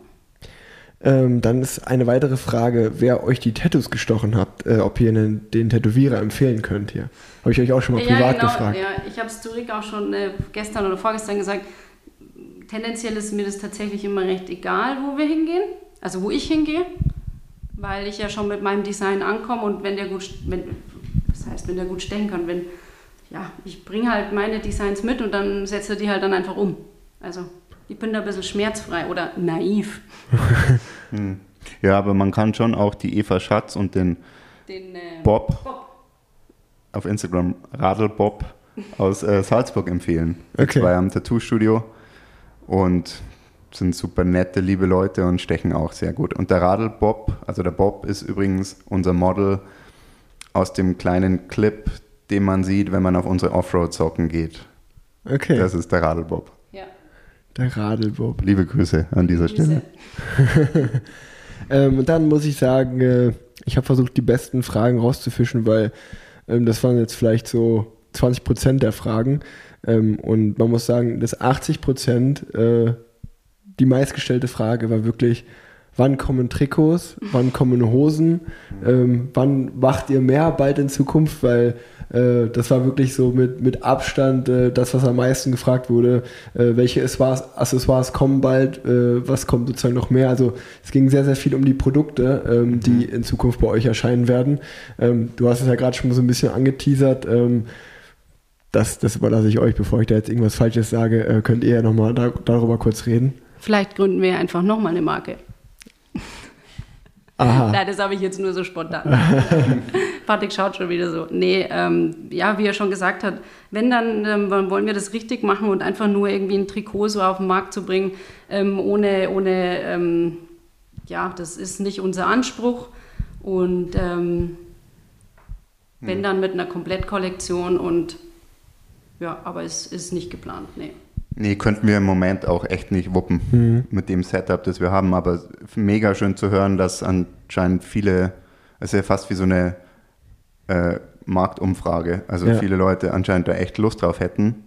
Ähm, dann ist eine weitere Frage, wer euch die Tattoos gestochen hat, äh, ob ihr einen, den Tätowierer empfehlen könnt hier. Habe ich euch auch schon mal ja, privat genau, gefragt. Ja, ich habe es zu Rick auch schon äh, gestern oder vorgestern gesagt. Tendenziell ist mir das tatsächlich immer recht egal, wo wir hingehen, also wo ich hingehe, weil ich ja schon mit meinem Design ankomme und wenn der gut, wenn, das heißt, wenn der gut stechen kann, wenn ja, ich bringe halt meine Designs mit und dann setze die halt dann einfach um. Also ich bin da ein bisschen schmerzfrei oder naiv. hm. Ja, aber man kann schon auch die Eva Schatz und den, Den äh, Bob. Bob. auf Instagram Radelbob aus äh, Salzburg empfehlen. Die Okay. zwei am Tattoo-Studio und sind super nette, liebe Leute und stechen auch sehr gut. Und der Radelbob, also der Bob ist übrigens unser Model aus dem kleinen Clip, den man sieht, wenn man auf unsere Offroad-Socken geht. Okay, Das ist der Radelbob. Ja. der Radelbob. Liebe Grüße an dieser Stelle. Ähm, und dann muss ich sagen, äh, ich habe versucht, die besten Fragen rauszufischen, weil ähm, das waren jetzt vielleicht so 20 Prozent der Fragen. Ähm, und man muss sagen, dass 80 Prozent äh, die meistgestellte Frage war wirklich, wann kommen Trikots, wann kommen Hosen, ähm, wann macht ihr mehr bald in Zukunft, weil äh, das war wirklich so mit, mit Abstand äh, das, was am meisten gefragt wurde, äh, welche Accessoires, Accessoires kommen bald, äh, was kommt sozusagen noch mehr. Also es ging sehr, sehr viel um die Produkte, ähm, die in Zukunft bei euch erscheinen werden. Ähm, du hast es ja gerade schon so ein bisschen angeteasert. Ähm, das, das überlasse ich euch, bevor ich da jetzt irgendwas Falsches sage, äh, könnt ihr ja nochmal da, darüber kurz reden. Vielleicht gründen wir einfach nochmal eine Marke. Aha. Nein, das habe ich jetzt nur so spontan. Patrick schaut schon wieder so. Nee, ähm, ja, wie er schon gesagt hat, wenn dann ähm, wollen wir das richtig machen und einfach nur irgendwie ein Trikot so auf den Markt zu bringen, ähm, ohne, ohne ähm, ja, das ist nicht unser Anspruch. Und ähm, wenn dann mit einer Komplettkollektion und ja, aber es ist nicht geplant, nee. Nee, könnten wir im Moment auch echt nicht wuppen mit dem Setup, das wir haben. Aber mega schön zu hören, dass anscheinend viele, es ist ja fast wie so eine äh, Marktumfrage. Also Ja. viele Leute anscheinend da echt Lust drauf hätten.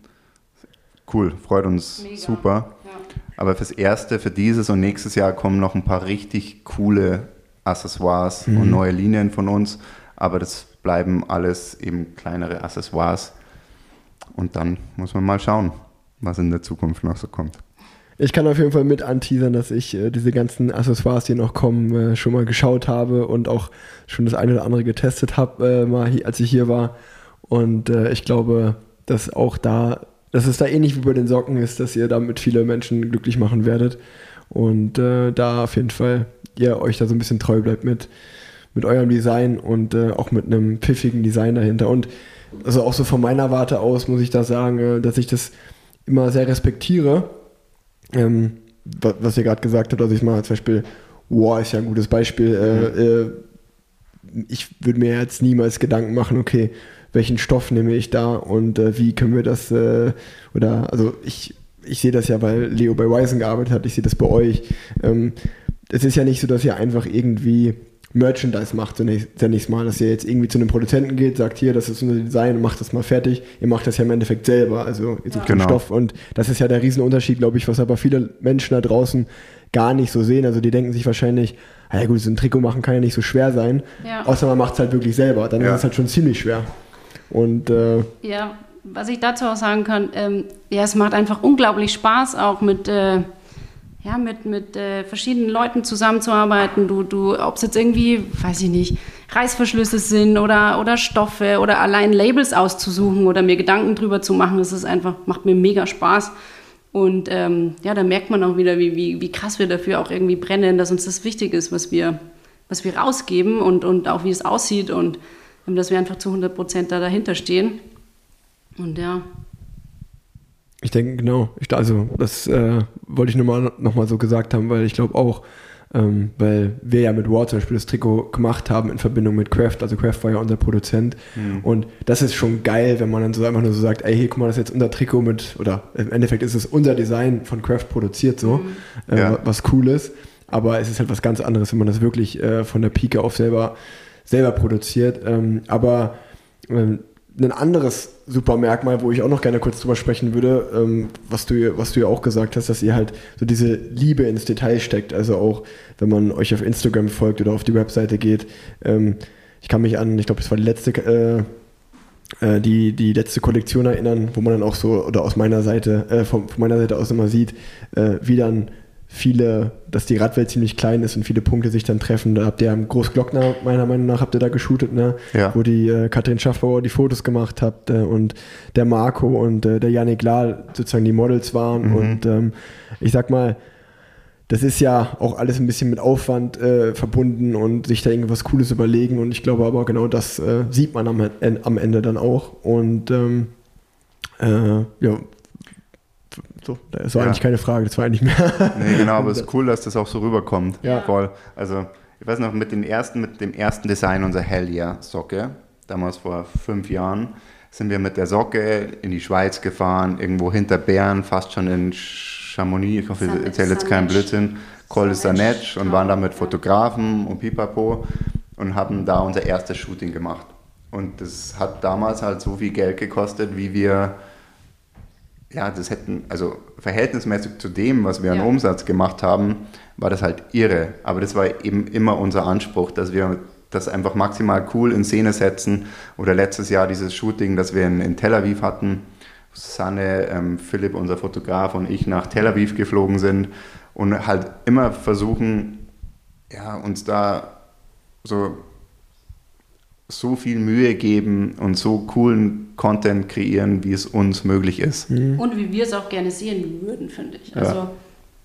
Cool, freut uns Mega. super. Ja. Aber fürs Erste, für dieses und nächstes Jahr kommen noch ein paar richtig coole Accessoires und neue Linien von uns. Aber das bleiben alles eben kleinere Accessoires. Und dann muss man mal schauen, was in der Zukunft noch so kommt. Ich kann auf jeden Fall mit anteasern, dass ich äh, diese ganzen Accessoires, die noch kommen, äh, schon mal geschaut habe und auch schon das eine oder andere getestet habe, äh, als ich hier war. Und äh, ich glaube, dass auch da, dass es da ähnlich wie bei den Socken ist, dass ihr damit viele Menschen glücklich machen werdet. Und äh, da auf jeden Fall ihr euch da so ein bisschen treu bleibt mit, mit eurem Design und äh, auch mit einem pfiffigen Design dahinter. Und also auch so von meiner Warte aus muss ich da sagen, dass ich das immer sehr respektiere ähm, wa- was ihr gerade gesagt habt, also ich mache zum Beispiel, War ist ja ein gutes Beispiel. Äh, äh, ich würde mir jetzt niemals Gedanken machen, okay, welchen Stoff nehme ich da und äh, wie können wir das, äh, oder, also ich, ich sehe das ja, weil Leo bei Wisen gearbeitet hat, ich sehe das bei euch. Ähm, es ist ja nicht so, dass ihr einfach irgendwie Merchandise macht zunächst, zunächst mal, dass ihr jetzt irgendwie zu einem Produzenten geht, sagt hier, das ist unser Design und macht das mal fertig. Ihr macht das ja im Endeffekt selber, also ihr sucht den Genau. Stoff und das ist ja der Riesenunterschied, glaube ich, was aber viele Menschen da draußen gar nicht so sehen. Also die denken sich wahrscheinlich, "Ah ja gut, so ein Trikot machen kann ja nicht so schwer sein, Ja. außer man macht es halt wirklich selber, dann Ja. ist es halt schon ziemlich schwer. Und äh, Ja, was ich dazu auch sagen kann, ähm, ja, es macht einfach unglaublich Spaß, auch mit, äh, ja, mit, mit äh, verschiedenen Leuten zusammenzuarbeiten. Du, du, ob es jetzt irgendwie, weiß ich nicht, Reißverschlüsse sind oder, oder Stoffe oder allein Labels auszusuchen oder mir Gedanken drüber zu machen, das ist einfach, macht mir mega Spaß. Und ähm, ja, da merkt man auch wieder, wie, wie, wie krass wir dafür auch irgendwie brennen, dass uns das wichtig ist, was wir, was wir rausgeben und, und auch wie es aussieht und ähm, dass wir einfach zu 100 Prozent da dahinter stehen. Und ja, Ich denke, genau. Ich, also, das äh, wollte ich nur mal, noch mal so gesagt haben, weil ich glaube auch, ähm, weil wir ja mit War zum Beispiel das Trikot gemacht haben in Verbindung mit Craft. Also Craft war ja unser Produzent. Und das ist schon geil, wenn man dann so einfach nur so sagt, ey, hier, guck mal, das ist jetzt unser Trikot mit, oder im Endeffekt ist es unser Design von Craft produziert so, äh, Ja. wa- was cool ist. Aber es ist halt was ganz anderes, wenn man das wirklich äh, von der Pike auf selber, selber produziert. Ähm, aber ähm, ein anderes super Merkmal, wo ich auch noch gerne kurz drüber sprechen würde, ähm, was, du, was du ja auch gesagt hast, dass ihr halt so diese Liebe ins Detail steckt. Also auch, wenn man euch auf Instagram folgt oder auf die Webseite geht. Ähm, ich kann mich an, ich glaube, es war die letzte, äh, äh, die, die letzte Kollektion erinnern, wo man dann auch so, oder aus meiner Seite, äh, von, von meiner Seite aus immer sieht, äh, wie dann viele, dass die Radwelt ziemlich klein ist und viele Punkte sich dann treffen. Da habt ihr am Großglockner, meiner Meinung nach, habt ihr da geshootet, ne? Ja. Wo die äh, Katrin Schaffbauer die Fotos gemacht habt äh, und der Marco und äh, der Janik Lahl sozusagen die Models waren. Und ähm, ich sag mal, das ist ja auch alles ein bisschen mit Aufwand äh, verbunden und sich da irgendwas Cooles überlegen. Und ich glaube aber genau das äh, sieht man am, am Ende dann auch. Und ähm, äh, ja, so, das war Ja. eigentlich keine Frage, das war eigentlich mehr. Nee, genau, aber es ist cool, dass das auch so rüberkommt. Ja. Voll. Also, ich weiß noch, mit, den ersten, mit dem ersten Design unserer Hell Yeah Socke, damals vor fünf Jahren, sind wir mit der Socke in die Schweiz gefahren, irgendwo hinter Bern, fast schon in Chamonix, ich hoffe, ich erzähle jetzt keinen. Blödsinn, Col Sanetsch, und waren da mit Fotografen und Pipapo und haben da unser erstes Shooting gemacht. Und das hat damals halt so viel Geld gekostet, wie wir ja, das hätten, also verhältnismäßig zu dem, was wir an Ja. Umsatz gemacht haben, war das halt irre. Aber das war eben immer unser Anspruch, dass wir das einfach maximal cool in Szene setzen. Oder letztes Jahr dieses Shooting, das wir in, in Tel Aviv hatten. Susanne, ähm, Philipp, unser Fotograf und ich nach Tel Aviv geflogen sind und halt immer versuchen, ja, uns da so so viel Mühe geben und so coolen Content kreieren, wie es uns möglich ist. Und wie wir es auch gerne sehen würden, finde ich. Also,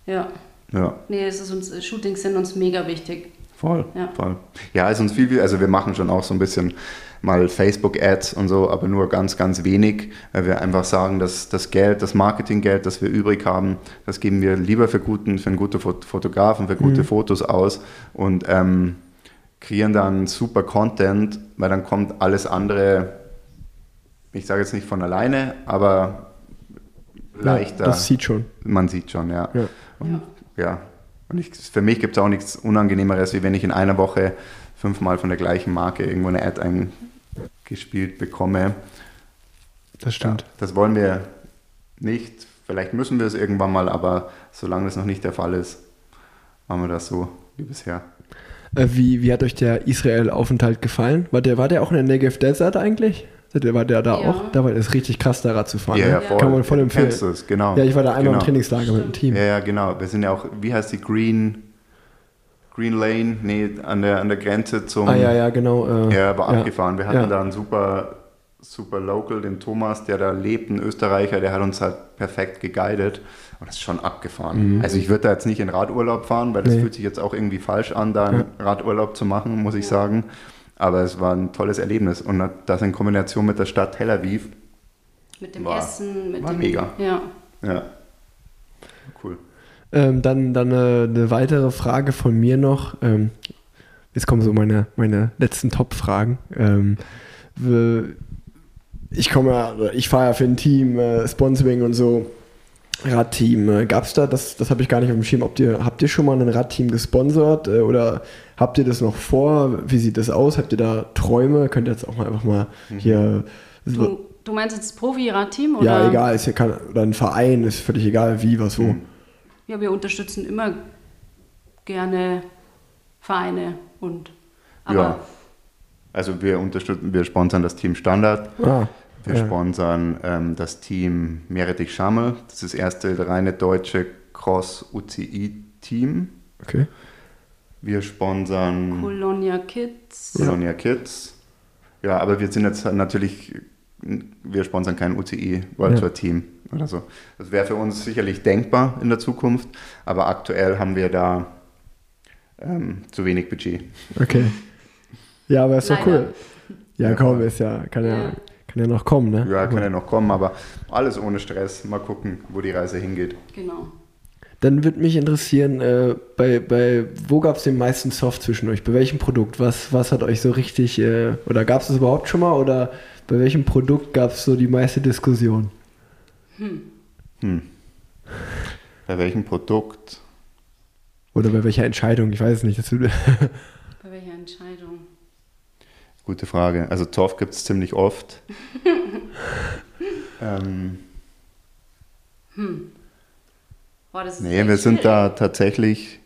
ja. Ja, Nee, es ist uns, Shootings sind uns mega wichtig. voll, Ja. voll. Ja, ist uns viel, also wir machen schon auch so ein bisschen mal Facebook-Ads und so, aber nur ganz, ganz wenig, weil wir einfach sagen, dass das Geld, das Marketinggeld, das wir übrig haben, das geben wir lieber für guten, für einen guten Fot- Fotografen, für gute Fotos aus und ähm, kreieren dann super Content, weil dann kommt alles andere, ich sage jetzt nicht von alleine, aber leichter. Ja, das sieht schon. Man sieht schon, ja. Ja. Und, ja. Und ich, für mich gibt es auch nichts Unangenehmeres, wie wenn ich in einer Woche fünfmal von der gleichen Marke irgendwo eine Ad eingespielt bekomme. Das stimmt. Das wollen wir nicht. Vielleicht müssen wir es irgendwann mal, aber solange das noch nicht der Fall ist, machen wir das so wie bisher. Äh, wie, wie hat euch der Israel-Aufenthalt gefallen? War der, war der auch in der Negev Desert eigentlich? Der war der da Ja. auch? Da war das richtig krass, da Rad zu fahren. Ja, ne? ja, voll. Kann man voll empfehlen. Kennst du es, genau. Ja, ich war da einmal genau. im Trainingslager mit dem Team. Ja, ja, genau. Wir sind ja auch, wie heißt die Green, Green Lane? Nee, an der, an der Grenze zum. Ah ja, ja, genau. Äh, Ja, war ja. abgefahren. Wir hatten Ja. da einen super, super Local, den Thomas, der da lebt, ein Österreicher, der hat uns halt perfekt geguidet. Und das ist schon abgefahren. Also ich würde da jetzt nicht in Radurlaub fahren, weil das Mhm. Nee. fühlt sich jetzt auch irgendwie falsch an, da einen Radurlaub zu machen, muss ich sagen. Aber es war ein tolles Erlebnis. Und das in Kombination mit der Stadt Tel Aviv, Mit dem War- Essen, mit war dem. mega. Ja. ja, cool. Ähm, dann dann eine, eine weitere Frage von mir noch. Ähm, jetzt kommen so meine, meine letzten Top-Fragen. Ähm, ich komme ja, ich fahre ja für ein Team, äh, Sponsoring und so. Radteam, äh, gab's da, das, das habe ich gar nicht auf dem Schirm. Habt ihr, habt ihr schon mal ein Radteam gesponsert äh, oder habt ihr das noch vor? Wie sieht das aus? Habt ihr da Träume? Könnt ihr jetzt auch mal einfach mal hier. Du, du meinst jetzt Profi-Radteam? oder? ja, egal, ist ja kein, oder ein Verein, ist völlig egal, wie, was, wo. Ja, wir unterstützen immer gerne Vereine und. Aber Ja. Also wir unterstützen, wir sponsern das Team Standard. Ah, Wir ja. sponsern ähm, das Team Meredith Schammel. Das ist das erste reine deutsche Cross-UCI-Team. Okay. Wir sponsern Colonia Kids. Colonia Kids. Ja, aber wir sind jetzt natürlich, wir sponsern kein UCI World Ja. Tour Team oder so. Das wäre für uns sicherlich denkbar in der Zukunft, aber aktuell haben wir da ähm, zu wenig Budget. Okay. Ja, aber ist doch cool. Ja, Ja. komm, ist ja, kann ja, Ja. Kann ja noch kommen, ne? Ja, kann ja noch kommen, aber alles ohne Stress. Mal gucken, wo die Reise hingeht. Genau. Dann würde mich interessieren, äh, bei, bei wo gab es den meisten Soft zwischen euch? Bei welchem Produkt? Was, was hat euch so richtig, äh, oder gab es das überhaupt schon mal? Oder bei welchem Produkt gab es so die meiste Diskussion? Hm. Bei welchem Produkt? Oder bei welcher Entscheidung? Ich weiß es nicht. Das würde- Bei welcher Entscheidung? Gute Frage. Also Torf gibt es ziemlich oft. ähm, Boah, das ist nee, wir sind da schwierig. tatsächlich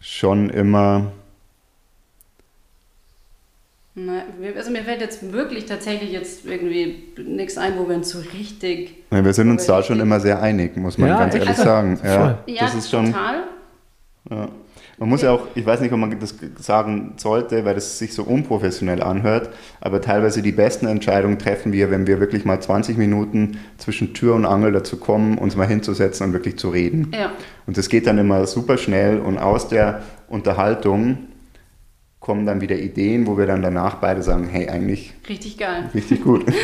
schon immer. Wir- also mir fällt jetzt wirklich tatsächlich jetzt irgendwie nichts ein, wo wir uns so richtig. Nee, wir sind uns da schon immer sehr einig, muss man Ja, ganz ehrlich also- sagen. Ja, Ja, das ist schon. total. Ja. Man muss ja auch, ich weiß nicht, ob man das sagen sollte, weil das sich so unprofessionell anhört, aber teilweise die besten Entscheidungen treffen wir, wenn wir wirklich mal 20 Minuten zwischen Tür und Angel dazu kommen, uns mal hinzusetzen und wirklich zu reden. Ja. Und das geht dann immer super schnell und aus der Unterhaltung kommen dann wieder Ideen, wo wir dann danach beide sagen, hey, eigentlich Richtig geil. richtig gut.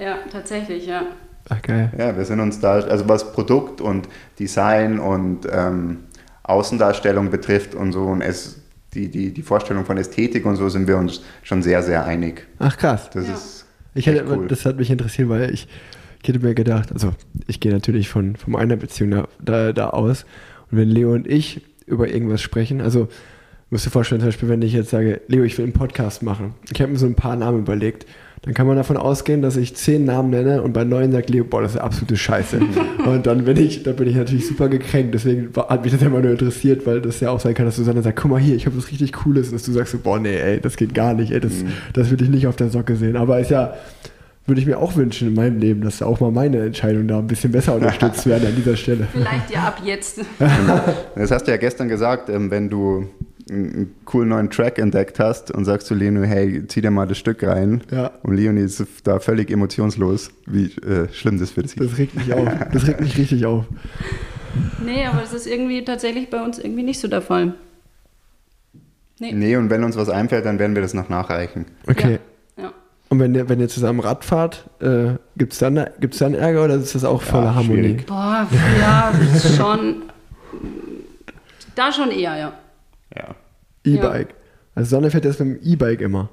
Ja, tatsächlich, ja. Ach, geil. Ja, wir sind uns da, also was Produkt und Design und ähm, Außendarstellung betrifft und so und es, die, die, die Vorstellung von Ästhetik und so sind wir uns schon sehr, sehr einig. Ach, krass. Das Ja. ist Ich hätte, echt cool. Das hat mich interessiert, weil ich, ich hätte mir gedacht, also ich gehe natürlich von, von meiner Beziehung da, da, da aus. Und wenn Leo und ich über irgendwas sprechen, also musst du dir vorstellen, zum Beispiel, wenn ich jetzt sage, Leo, ich will einen Podcast machen. Ich habe mir so ein paar Namen überlegt. Dann kann man davon ausgehen, dass ich zehn Namen nenne und bei neun sagt Leo, boah, das ist absolute Scheiße. und dann bin ich, dann bin ich natürlich super gekränkt. Deswegen hat mich das immer nur interessiert, weil das ja auch sein kann, dass Susanne sagt, guck mal hier, ich habe was richtig Cooles. Und dass du sagst so, boah, nee, ey, das geht gar nicht, ey, das, das würde ich nicht auf der Socke sehen. Aber ist ja, würde ich mir auch wünschen in meinem Leben, dass auch mal meine Entscheidungen da ein bisschen besser unterstützt werden an dieser Stelle. Vielleicht ja ab jetzt. Das hast du ja gestern gesagt, ähm, wenn du einen coolen neuen Track entdeckt hast und sagst zu Leonie, hey, zieh dir mal das Stück rein. Ja. Und Leonie ist da völlig emotionslos, wie äh, schlimm das für dich ist. Das regt mich auf. Das regt mich richtig auf. Nee, aber das ist irgendwie tatsächlich bei uns irgendwie nicht so der Fall. Nee. Nee, und wenn uns was einfällt, dann werden wir das noch nachreichen. Okay. Ja. ja. Und wenn ihr, wenn ihr zusammen Rad fahrt, äh, gibt es dann, gibt's dann Ärger oder ist das auch voller Harmonie? schwierig. Boah, ja, schon. Da schon eher, ja. Ja. E-Bike. Also Sonne fährt jetzt mit dem E-Bike immer.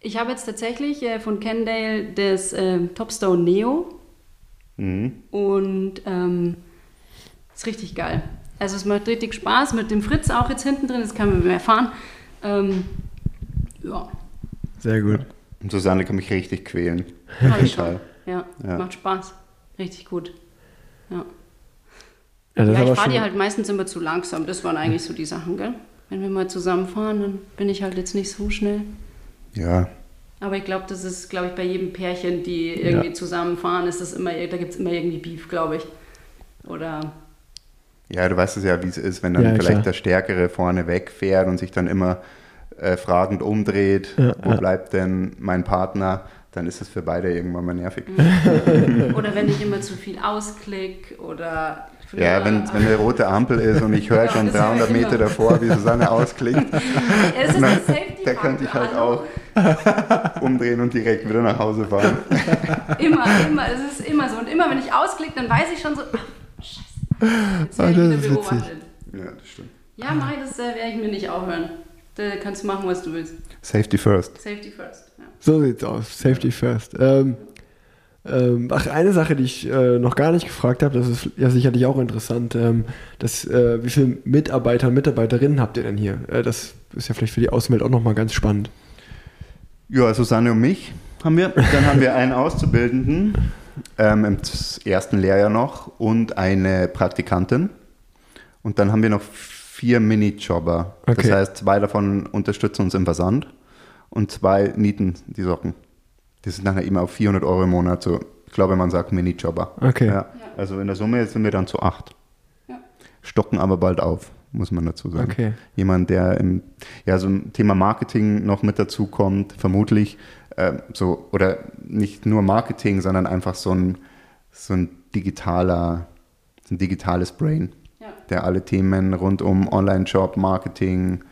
Ich habe jetzt tatsächlich äh, von Kendale das äh, Topstone Neo Mhm. und ähm, ist richtig geil. Also es macht richtig Spaß mit dem Fritz auch jetzt hinten drin, das kann man mehr fahren. Ähm, ja, Sehr gut. Und Susanne kann mich richtig quälen. hab ich schon. Total. Ja, Ja. macht Spaß. Richtig gut. Ja, Ja, das ja ich fahre schon, die halt meistens immer zu langsam. Das waren eigentlich so die Sachen, gell? Wenn wir mal zusammen fahren, dann bin ich halt jetzt nicht so schnell. Ja, Aber ich glaube, das ist, glaube ich, bei jedem Pärchen, die irgendwie Ja. zusammenfahren, ist das immer, da gibt es immer irgendwie Beef, glaube ich. Oder Ja, du weißt es ja, wie es ist, wenn dann Ja, vielleicht klar. der Stärkere vorne wegfährt und sich dann immer äh, fragend umdreht, Ja, wo ja. bleibt denn mein Partner, dann ist es für beide irgendwann mal nervig. Oder wenn ich immer zu viel ausklick oder. Ja, wenn, wenn eine rote Ampel ist und ich höre schon das höre ich 300 Meter immer. davor, wie Susanne ausklickt, es ist na, da könnte ich halt auch umdrehen und direkt wieder nach Hause fahren. Immer, immer, es ist immer so. Und immer, wenn ich ausklicke, dann weiß ich schon so, ach, scheiße. Jetzt werde ich das ist witzig. Ja, das stimmt. Ja, Mai, das äh, werde ich mir nicht aufhören. Da kannst du machen, was du willst. Safety first. Safety first. Ja. so sieht's aus. Safety first. Ähm, ähm, ach, eine Sache, die ich äh, noch gar nicht gefragt habe, das ist ja sicherlich auch interessant. Ähm, das, äh, wie viele Mitarbeiter und Mitarbeiterinnen habt ihr denn hier? Äh, das ist ja vielleicht für die Außenwelt auch nochmal ganz spannend. Ja, Susanne und mich haben wir. Dann haben wir einen Auszubildenden ähm, im ersten Lehrjahr noch und eine Praktikantin. Und dann haben wir noch vier Minijobber. Das Okay. heißt, zwei davon unterstützen uns im Versand und zwei nieten die Socken. Die sind nachher immer auf 400 Euro im Monat. So, ich glaube, man sagt Minijobber. Okay. Ja. Also in der Summe sind wir dann zu acht. Ja. Stocken aber bald auf, muss man dazu sagen. Okay. Jemand, der im ja, so im Thema Marketing noch mit dazu kommt, vermutlich. ähm, so, oder nicht nur Marketing, sondern einfach so ein, so ein digitaler, so ein digitales Brain, Ja. der alle Themen rund um Online-Shop, Marketing,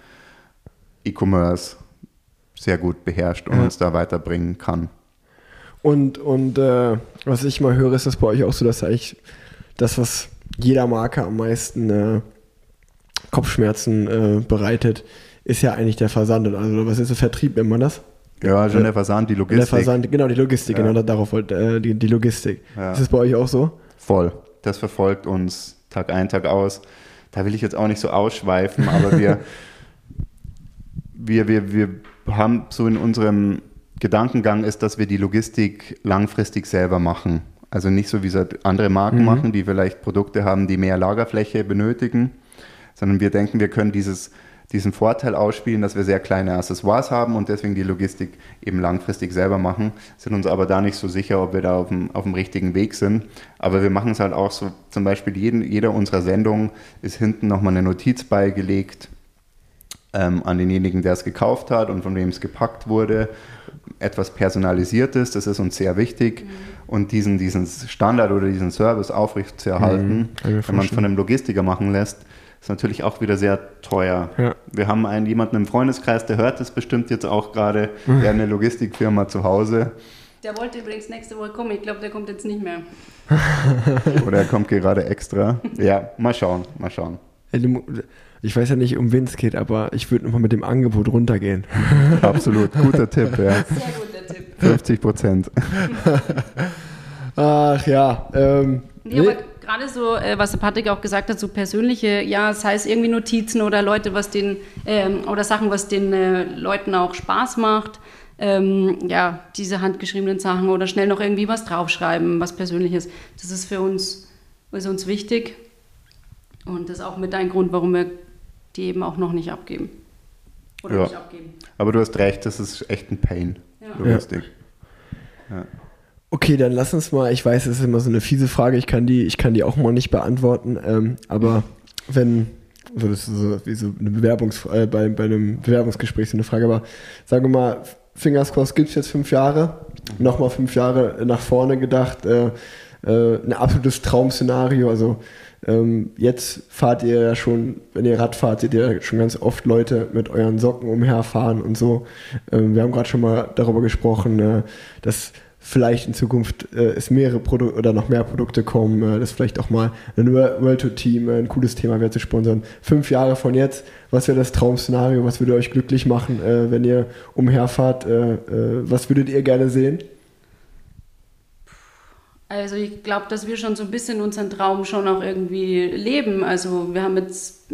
E-Commerce sehr gut beherrscht und Ja. uns da weiterbringen kann. Und, und äh, was ich mal höre, ist das bei euch auch so, dass eigentlich das, was jeder Marke am meisten äh, Kopfschmerzen äh, bereitet, ist ja eigentlich der Versand. Also was ist der Vertrieb, nennt man das? Ja, schon Ja. der Versand, die Der Logistik. Versand, genau, die Logistik, Ja. genau, darauf wollte äh, die, die Logistik. Ja. Ist das bei euch auch so? Voll. Das verfolgt uns Tag ein, Tag aus. Da will ich jetzt auch nicht so ausschweifen, aber wir, wir, wir, wir haben so in unserem Gedankengang ist, dass wir die Logistik langfristig selber machen. Also nicht so wie es andere Marken machen, die vielleicht Produkte haben, die mehr Lagerfläche benötigen, sondern wir denken, wir können dieses, diesen Vorteil ausspielen, dass wir sehr kleine Accessoires haben und deswegen die Logistik eben langfristig selber machen, sind uns aber da nicht so sicher, ob wir da auf dem, auf dem richtigen Weg sind. Aber wir machen es halt auch so, zum Beispiel jeden, jeder unserer Sendungen ist hinten nochmal eine Notiz beigelegt, ähm, an denjenigen, der es gekauft hat und von wem es gepackt wurde. Etwas Personalisiertes, das ist uns sehr wichtig. Mhm. Und diesen, diesen Standard oder diesen Service aufrechtzuerhalten, mhm. wenn man es von einem Logistiker machen lässt, ist natürlich auch wieder sehr teuer. Ja. Wir haben einen jemanden im Freundeskreis, der hört das bestimmt jetzt auch gerade, mhm. der hat eine Logistikfirma zu Hause. Der wollte übrigens nächste Woche kommen. Ich glaube, der kommt jetzt nicht mehr. Oder er kommt gerade extra. Ja, mal schauen, mal schauen. Ich weiß ja nicht, um wen es geht, aber ich würde nochmal mit dem Angebot runtergehen. Absolut, guter Tipp, ja. Sehr guter Tipp. 50 Prozent. Ach ja. Ähm, nee, nee. gerade so, äh, was der Patrick auch gesagt hat, so persönliche, ja, sei es irgendwie Notizen oder Leute, was den, ähm, oder Sachen, was den äh, Leuten auch Spaß macht. Ähm, ja, diese handgeschriebenen Sachen oder schnell noch irgendwie was draufschreiben, was Persönliches. Das ist für uns, ist uns wichtig. Und das ist auch mit ein Grund, warum wir die eben auch noch nicht abgeben. Oder ja. nicht abgeben. Aber du hast recht, das ist echt ein Pain. Ja. Lustig. Ja. Okay, dann lass uns mal, ich weiß, es ist immer so eine fiese Frage, ich kann die, ich kann die auch mal nicht beantworten, ähm, aber wenn, so das ist so wie so eine Bewerbungs, äh, bei, bei einem Bewerbungsgespräch so eine Frage, aber sagen wir mal, Fingers crossed gibt es jetzt fünf Jahre, nochmal fünf Jahre nach vorne gedacht, äh, äh, ein absolutes Traumszenario, also ähm, jetzt fahrt ihr ja schon, wenn ihr Rad fahrt, seht ihr schon ganz oft Leute mit euren Socken umherfahren und so. Ähm, wir haben gerade schon mal darüber gesprochen, äh, dass vielleicht in Zukunft äh, es mehrere Produkte oder noch mehr Produkte kommen, äh, dass vielleicht auch mal ein World Tour Team äh, ein cooles Thema wäre zu sponsern. Fünf Jahre von jetzt, was wäre das Traumszenario? Was würde euch glücklich machen, äh, wenn ihr umherfahrt? Äh, äh, was würdet ihr gerne sehen? Also ich glaube, dass wir schon so ein bisschen unseren Traum schon auch irgendwie leben. Also wir haben jetzt,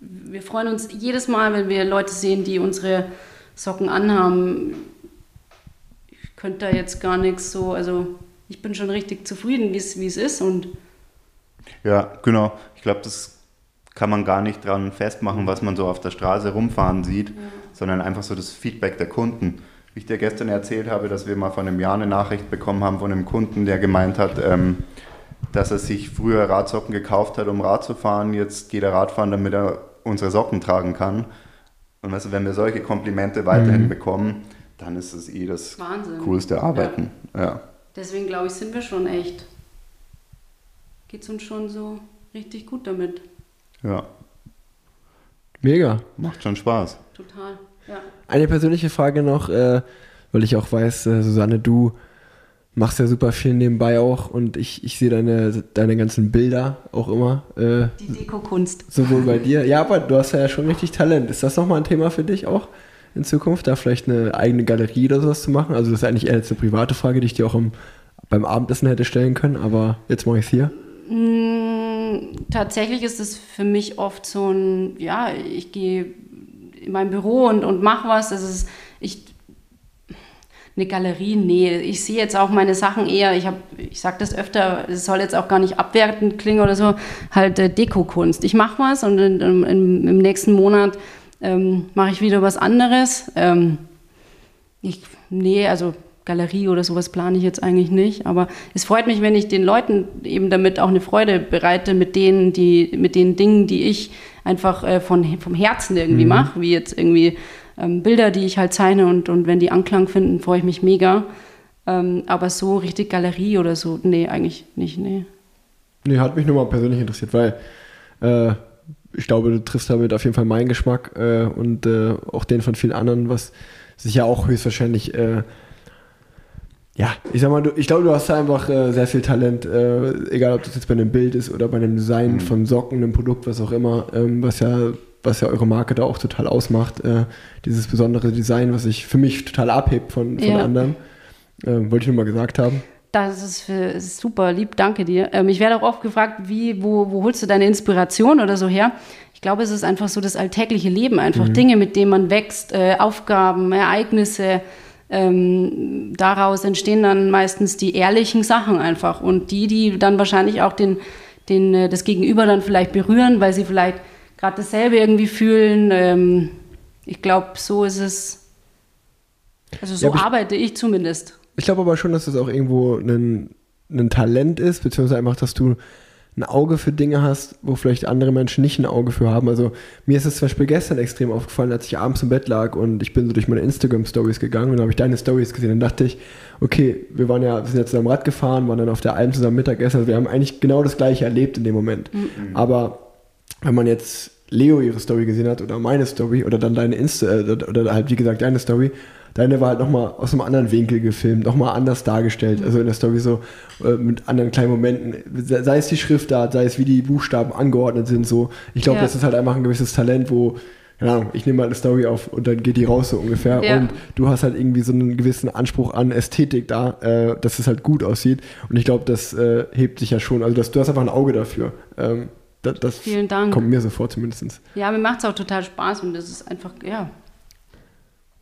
wir freuen uns jedes Mal, wenn wir Leute sehen, die unsere Socken anhaben. Ich könnte da jetzt gar nichts so, also ich bin schon richtig zufrieden, wie es ist und ja, genau. Ich glaube, das kann man gar nicht dran festmachen, was man so auf der Straße rumfahren sieht, ja. sondern einfach so das Feedback der Kunden wie ich dir gestern erzählt habe, dass wir mal vor einem Jahr eine Nachricht bekommen haben von einem Kunden, der gemeint hat, ähm, dass er sich früher Radsocken gekauft hat, um Rad zu fahren. Jetzt geht er Radfahren, damit er unsere Socken tragen kann. Und weißt du, wenn wir solche Komplimente weiterhin mhm. bekommen, dann ist es eh das Wahnsinn. coolste Arbeiten. Ja. ja. Deswegen glaube ich, sind wir schon echt. Geht es uns schon so richtig gut damit. Ja. Mega. Macht schon Spaß. Total. Ja. Eine persönliche Frage noch, äh, weil ich auch weiß, äh, Susanne, du machst ja super viel nebenbei auch und ich, ich sehe deine, deine ganzen Bilder auch immer. Äh, Die Dekokunst. Sowohl bei dir. Ja, aber du hast ja schon richtig Talent. Ist das nochmal ein Thema für dich auch in Zukunft, da vielleicht eine eigene Galerie oder sowas zu machen? Also das ist eigentlich eher jetzt eine private Frage, die ich dir auch im, beim Abendessen hätte stellen können, aber jetzt mache ich es hier. Mm, tatsächlich ist es für mich oft so ein, ja, ich gehe in meinem Büro und, und mache was. Das ist, ich, eine Galerie, nee. Ich sehe jetzt auch meine Sachen eher, ich, ich sage das öfter, es soll jetzt auch gar nicht abwertend klingen oder so, halt äh, Dekokunst. Ich mache was und in, in, im nächsten Monat ähm, mache ich wieder was anderes. Ähm, ich, nee, also Galerie oder sowas plane ich jetzt eigentlich nicht. Aber es freut mich, wenn ich den Leuten eben damit auch eine Freude bereite mit denen, die, mit den Dingen, die ich einfach äh, von, vom Herzen irgendwie mhm. mache, wie jetzt irgendwie ähm, Bilder, die ich halt zeichne und, und wenn die Anklang finden, freue ich mich mega. Ähm, aber so richtig Galerie oder so, nee, eigentlich nicht, nee. Nee, hat mich nur mal persönlich interessiert, weil äh, ich glaube, du triffst damit auf jeden Fall meinen Geschmack äh, und äh, auch den von vielen anderen, was sich ja auch höchstwahrscheinlich äh, ja, ich sag mal, du, ich glaube, du hast da einfach äh, sehr viel Talent, äh, egal ob das jetzt bei einem Bild ist oder bei einem Design mhm. von Socken, einem Produkt, was auch immer, ähm, was ja was ja eure Marke da auch total ausmacht, äh, dieses besondere Design, was sich für mich total abhebt von, von ja. anderen. Ähm, wollte ich nur mal gesagt haben. Das ist, für, ist super, lieb, danke dir. Ähm, ich werde auch oft gefragt, wie, wo, wo holst du deine Inspiration oder so her? Ich glaube, es ist einfach so das alltägliche Leben, einfach mhm. Dinge, mit denen man wächst, äh, Aufgaben, Ereignisse, ähm, daraus entstehen dann meistens die ehrlichen Sachen einfach und die, die dann wahrscheinlich auch den, den, äh, das Gegenüber dann vielleicht berühren, weil sie vielleicht gerade dasselbe irgendwie fühlen. Ähm, ich glaube, so ist es. Also so ja, ich, arbeite ich zumindest. Ich glaube aber schon, dass das auch irgendwo ein, ein Talent ist, beziehungsweise einfach, dass du ein Auge für Dinge hast, wo vielleicht andere Menschen nicht ein Auge für haben. Also mir ist es zum Beispiel gestern extrem aufgefallen, als ich abends im Bett lag und ich bin so durch meine Instagram-Stories gegangen und dann habe ich deine Stories gesehen. Dann dachte ich, okay, wir waren ja, wir sind ja zusammen Rad gefahren, waren dann auf der Alm zusammen Mittagessen. Also wir haben eigentlich genau das gleiche erlebt in dem Moment. Mhm. Aber wenn man jetzt Leo ihre Story gesehen hat oder meine Story oder dann deine Insta äh, oder halt wie gesagt deine Story, Deine war halt nochmal aus einem anderen Winkel gefilmt, nochmal anders dargestellt. Also in der Story so äh, mit anderen kleinen Momenten. Sei es die Schriftart, sei es wie die Buchstaben angeordnet sind. So. Ich glaube, ja. das ist halt einfach ein gewisses Talent, wo keine Ahnung, ich nehme mal eine Story auf und dann geht die raus so ungefähr. Ja. Und du hast halt irgendwie so einen gewissen Anspruch an Ästhetik da, äh, dass es halt gut aussieht. Und ich glaube, das äh, hebt sich ja schon. Also das, du hast einfach ein Auge dafür. Ähm, das, das Vielen Dank. kommt mir so vor zumindest. Ja, mir macht es auch total Spaß und das ist einfach, ja,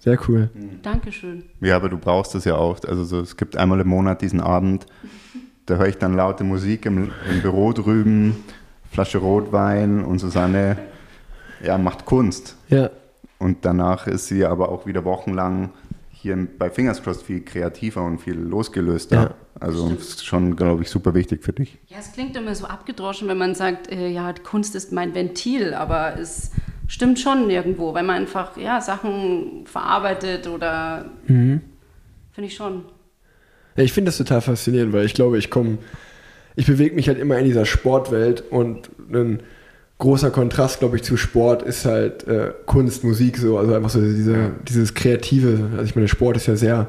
sehr cool. Mhm. Dankeschön. Ja, aber du brauchst das ja auch. Also so, es gibt einmal im Monat diesen Abend, da höre ich dann laute Musik im, im Büro drüben, Flasche Rotwein und Susanne ja, macht Kunst. Ja. Und danach ist sie aber auch wieder wochenlang hier bei Fingers Crossed viel kreativer und viel losgelöster. Ja. Also Stimmt. ist schon, glaube ich, super wichtig für dich. Ja, es klingt immer so abgedroschen, wenn man sagt, äh, ja, Kunst ist mein Ventil, aber es stimmt schon irgendwo, weil man einfach ja, Sachen verarbeitet oder mhm. finde ich schon. Ja, ich finde das total faszinierend, weil ich glaube, ich komme, ich bewege mich halt immer in dieser Sportwelt und ein großer Kontrast, glaube ich, zu Sport ist halt äh, Kunst, Musik so, also einfach so diese, dieses Kreative. Also ich meine, Sport ist ja sehr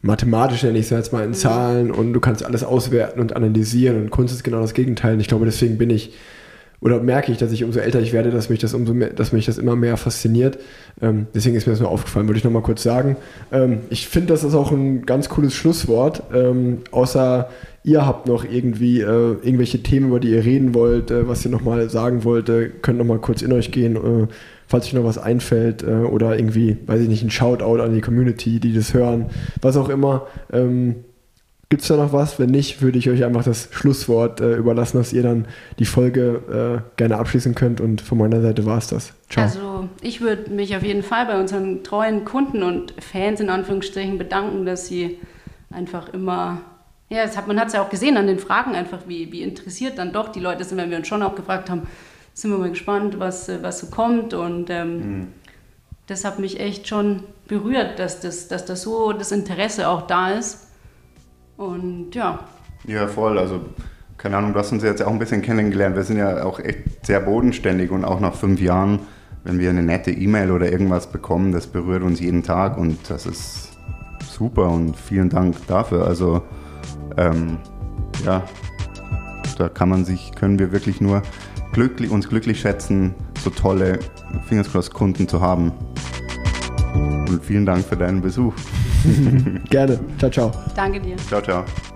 mathematisch, nenne ich es jetzt mal in mhm. Zahlen und du kannst alles auswerten und analysieren und Kunst ist genau das Gegenteil. Und ich glaube, deswegen bin ich oder merke ich, dass ich umso älter ich werde, dass mich das umso mehr, dass mich das immer mehr fasziniert. Ähm, deswegen ist mir das nur aufgefallen, würde ich nochmal kurz sagen. Ähm, ich finde, das ist auch ein ganz cooles Schlusswort. Ähm, außer ihr habt noch irgendwie äh, irgendwelche Themen, über die ihr reden wollt, äh, was ihr nochmal sagen wollt, äh, könnt nochmal kurz in euch gehen, äh, falls euch noch was einfällt äh, oder irgendwie, weiß ich nicht, ein Shoutout an die Community, die das hören, was auch immer. Ähm, Gibt es da noch was? Wenn nicht, würde ich euch einfach das Schlusswort äh, überlassen, dass ihr dann die Folge äh, gerne abschließen könnt. Und von meiner Seite war es das. Ciao. Also ich würde mich auf jeden Fall bei unseren treuen Kunden und Fans in Anführungsstrichen bedanken, dass sie einfach immer, ja, hat, man hat es ja auch gesehen an den Fragen einfach, wie, wie interessiert dann doch die Leute sind, wenn wir uns schon auch gefragt haben, sind wir mal gespannt, was, was so kommt. Und ähm, mhm. das hat mich echt schon berührt, dass das, dass das so das Interesse auch da ist. Und ja. Ja, voll. Also, keine Ahnung, du hast uns jetzt auch ein bisschen kennengelernt. Wir sind ja auch echt sehr bodenständig und auch nach fünf Jahren, wenn wir eine nette E-Mail oder irgendwas bekommen, das berührt uns jeden Tag und das ist super und vielen Dank dafür. Also, ähm, ja, da kann man sich, können wir wirklich nur glücklich, uns glücklich schätzen, so tolle Fingers Kunden zu haben. Und vielen Dank für deinen Besuch. Gerne. Ciao, ciao. Danke dir. Ciao, ciao.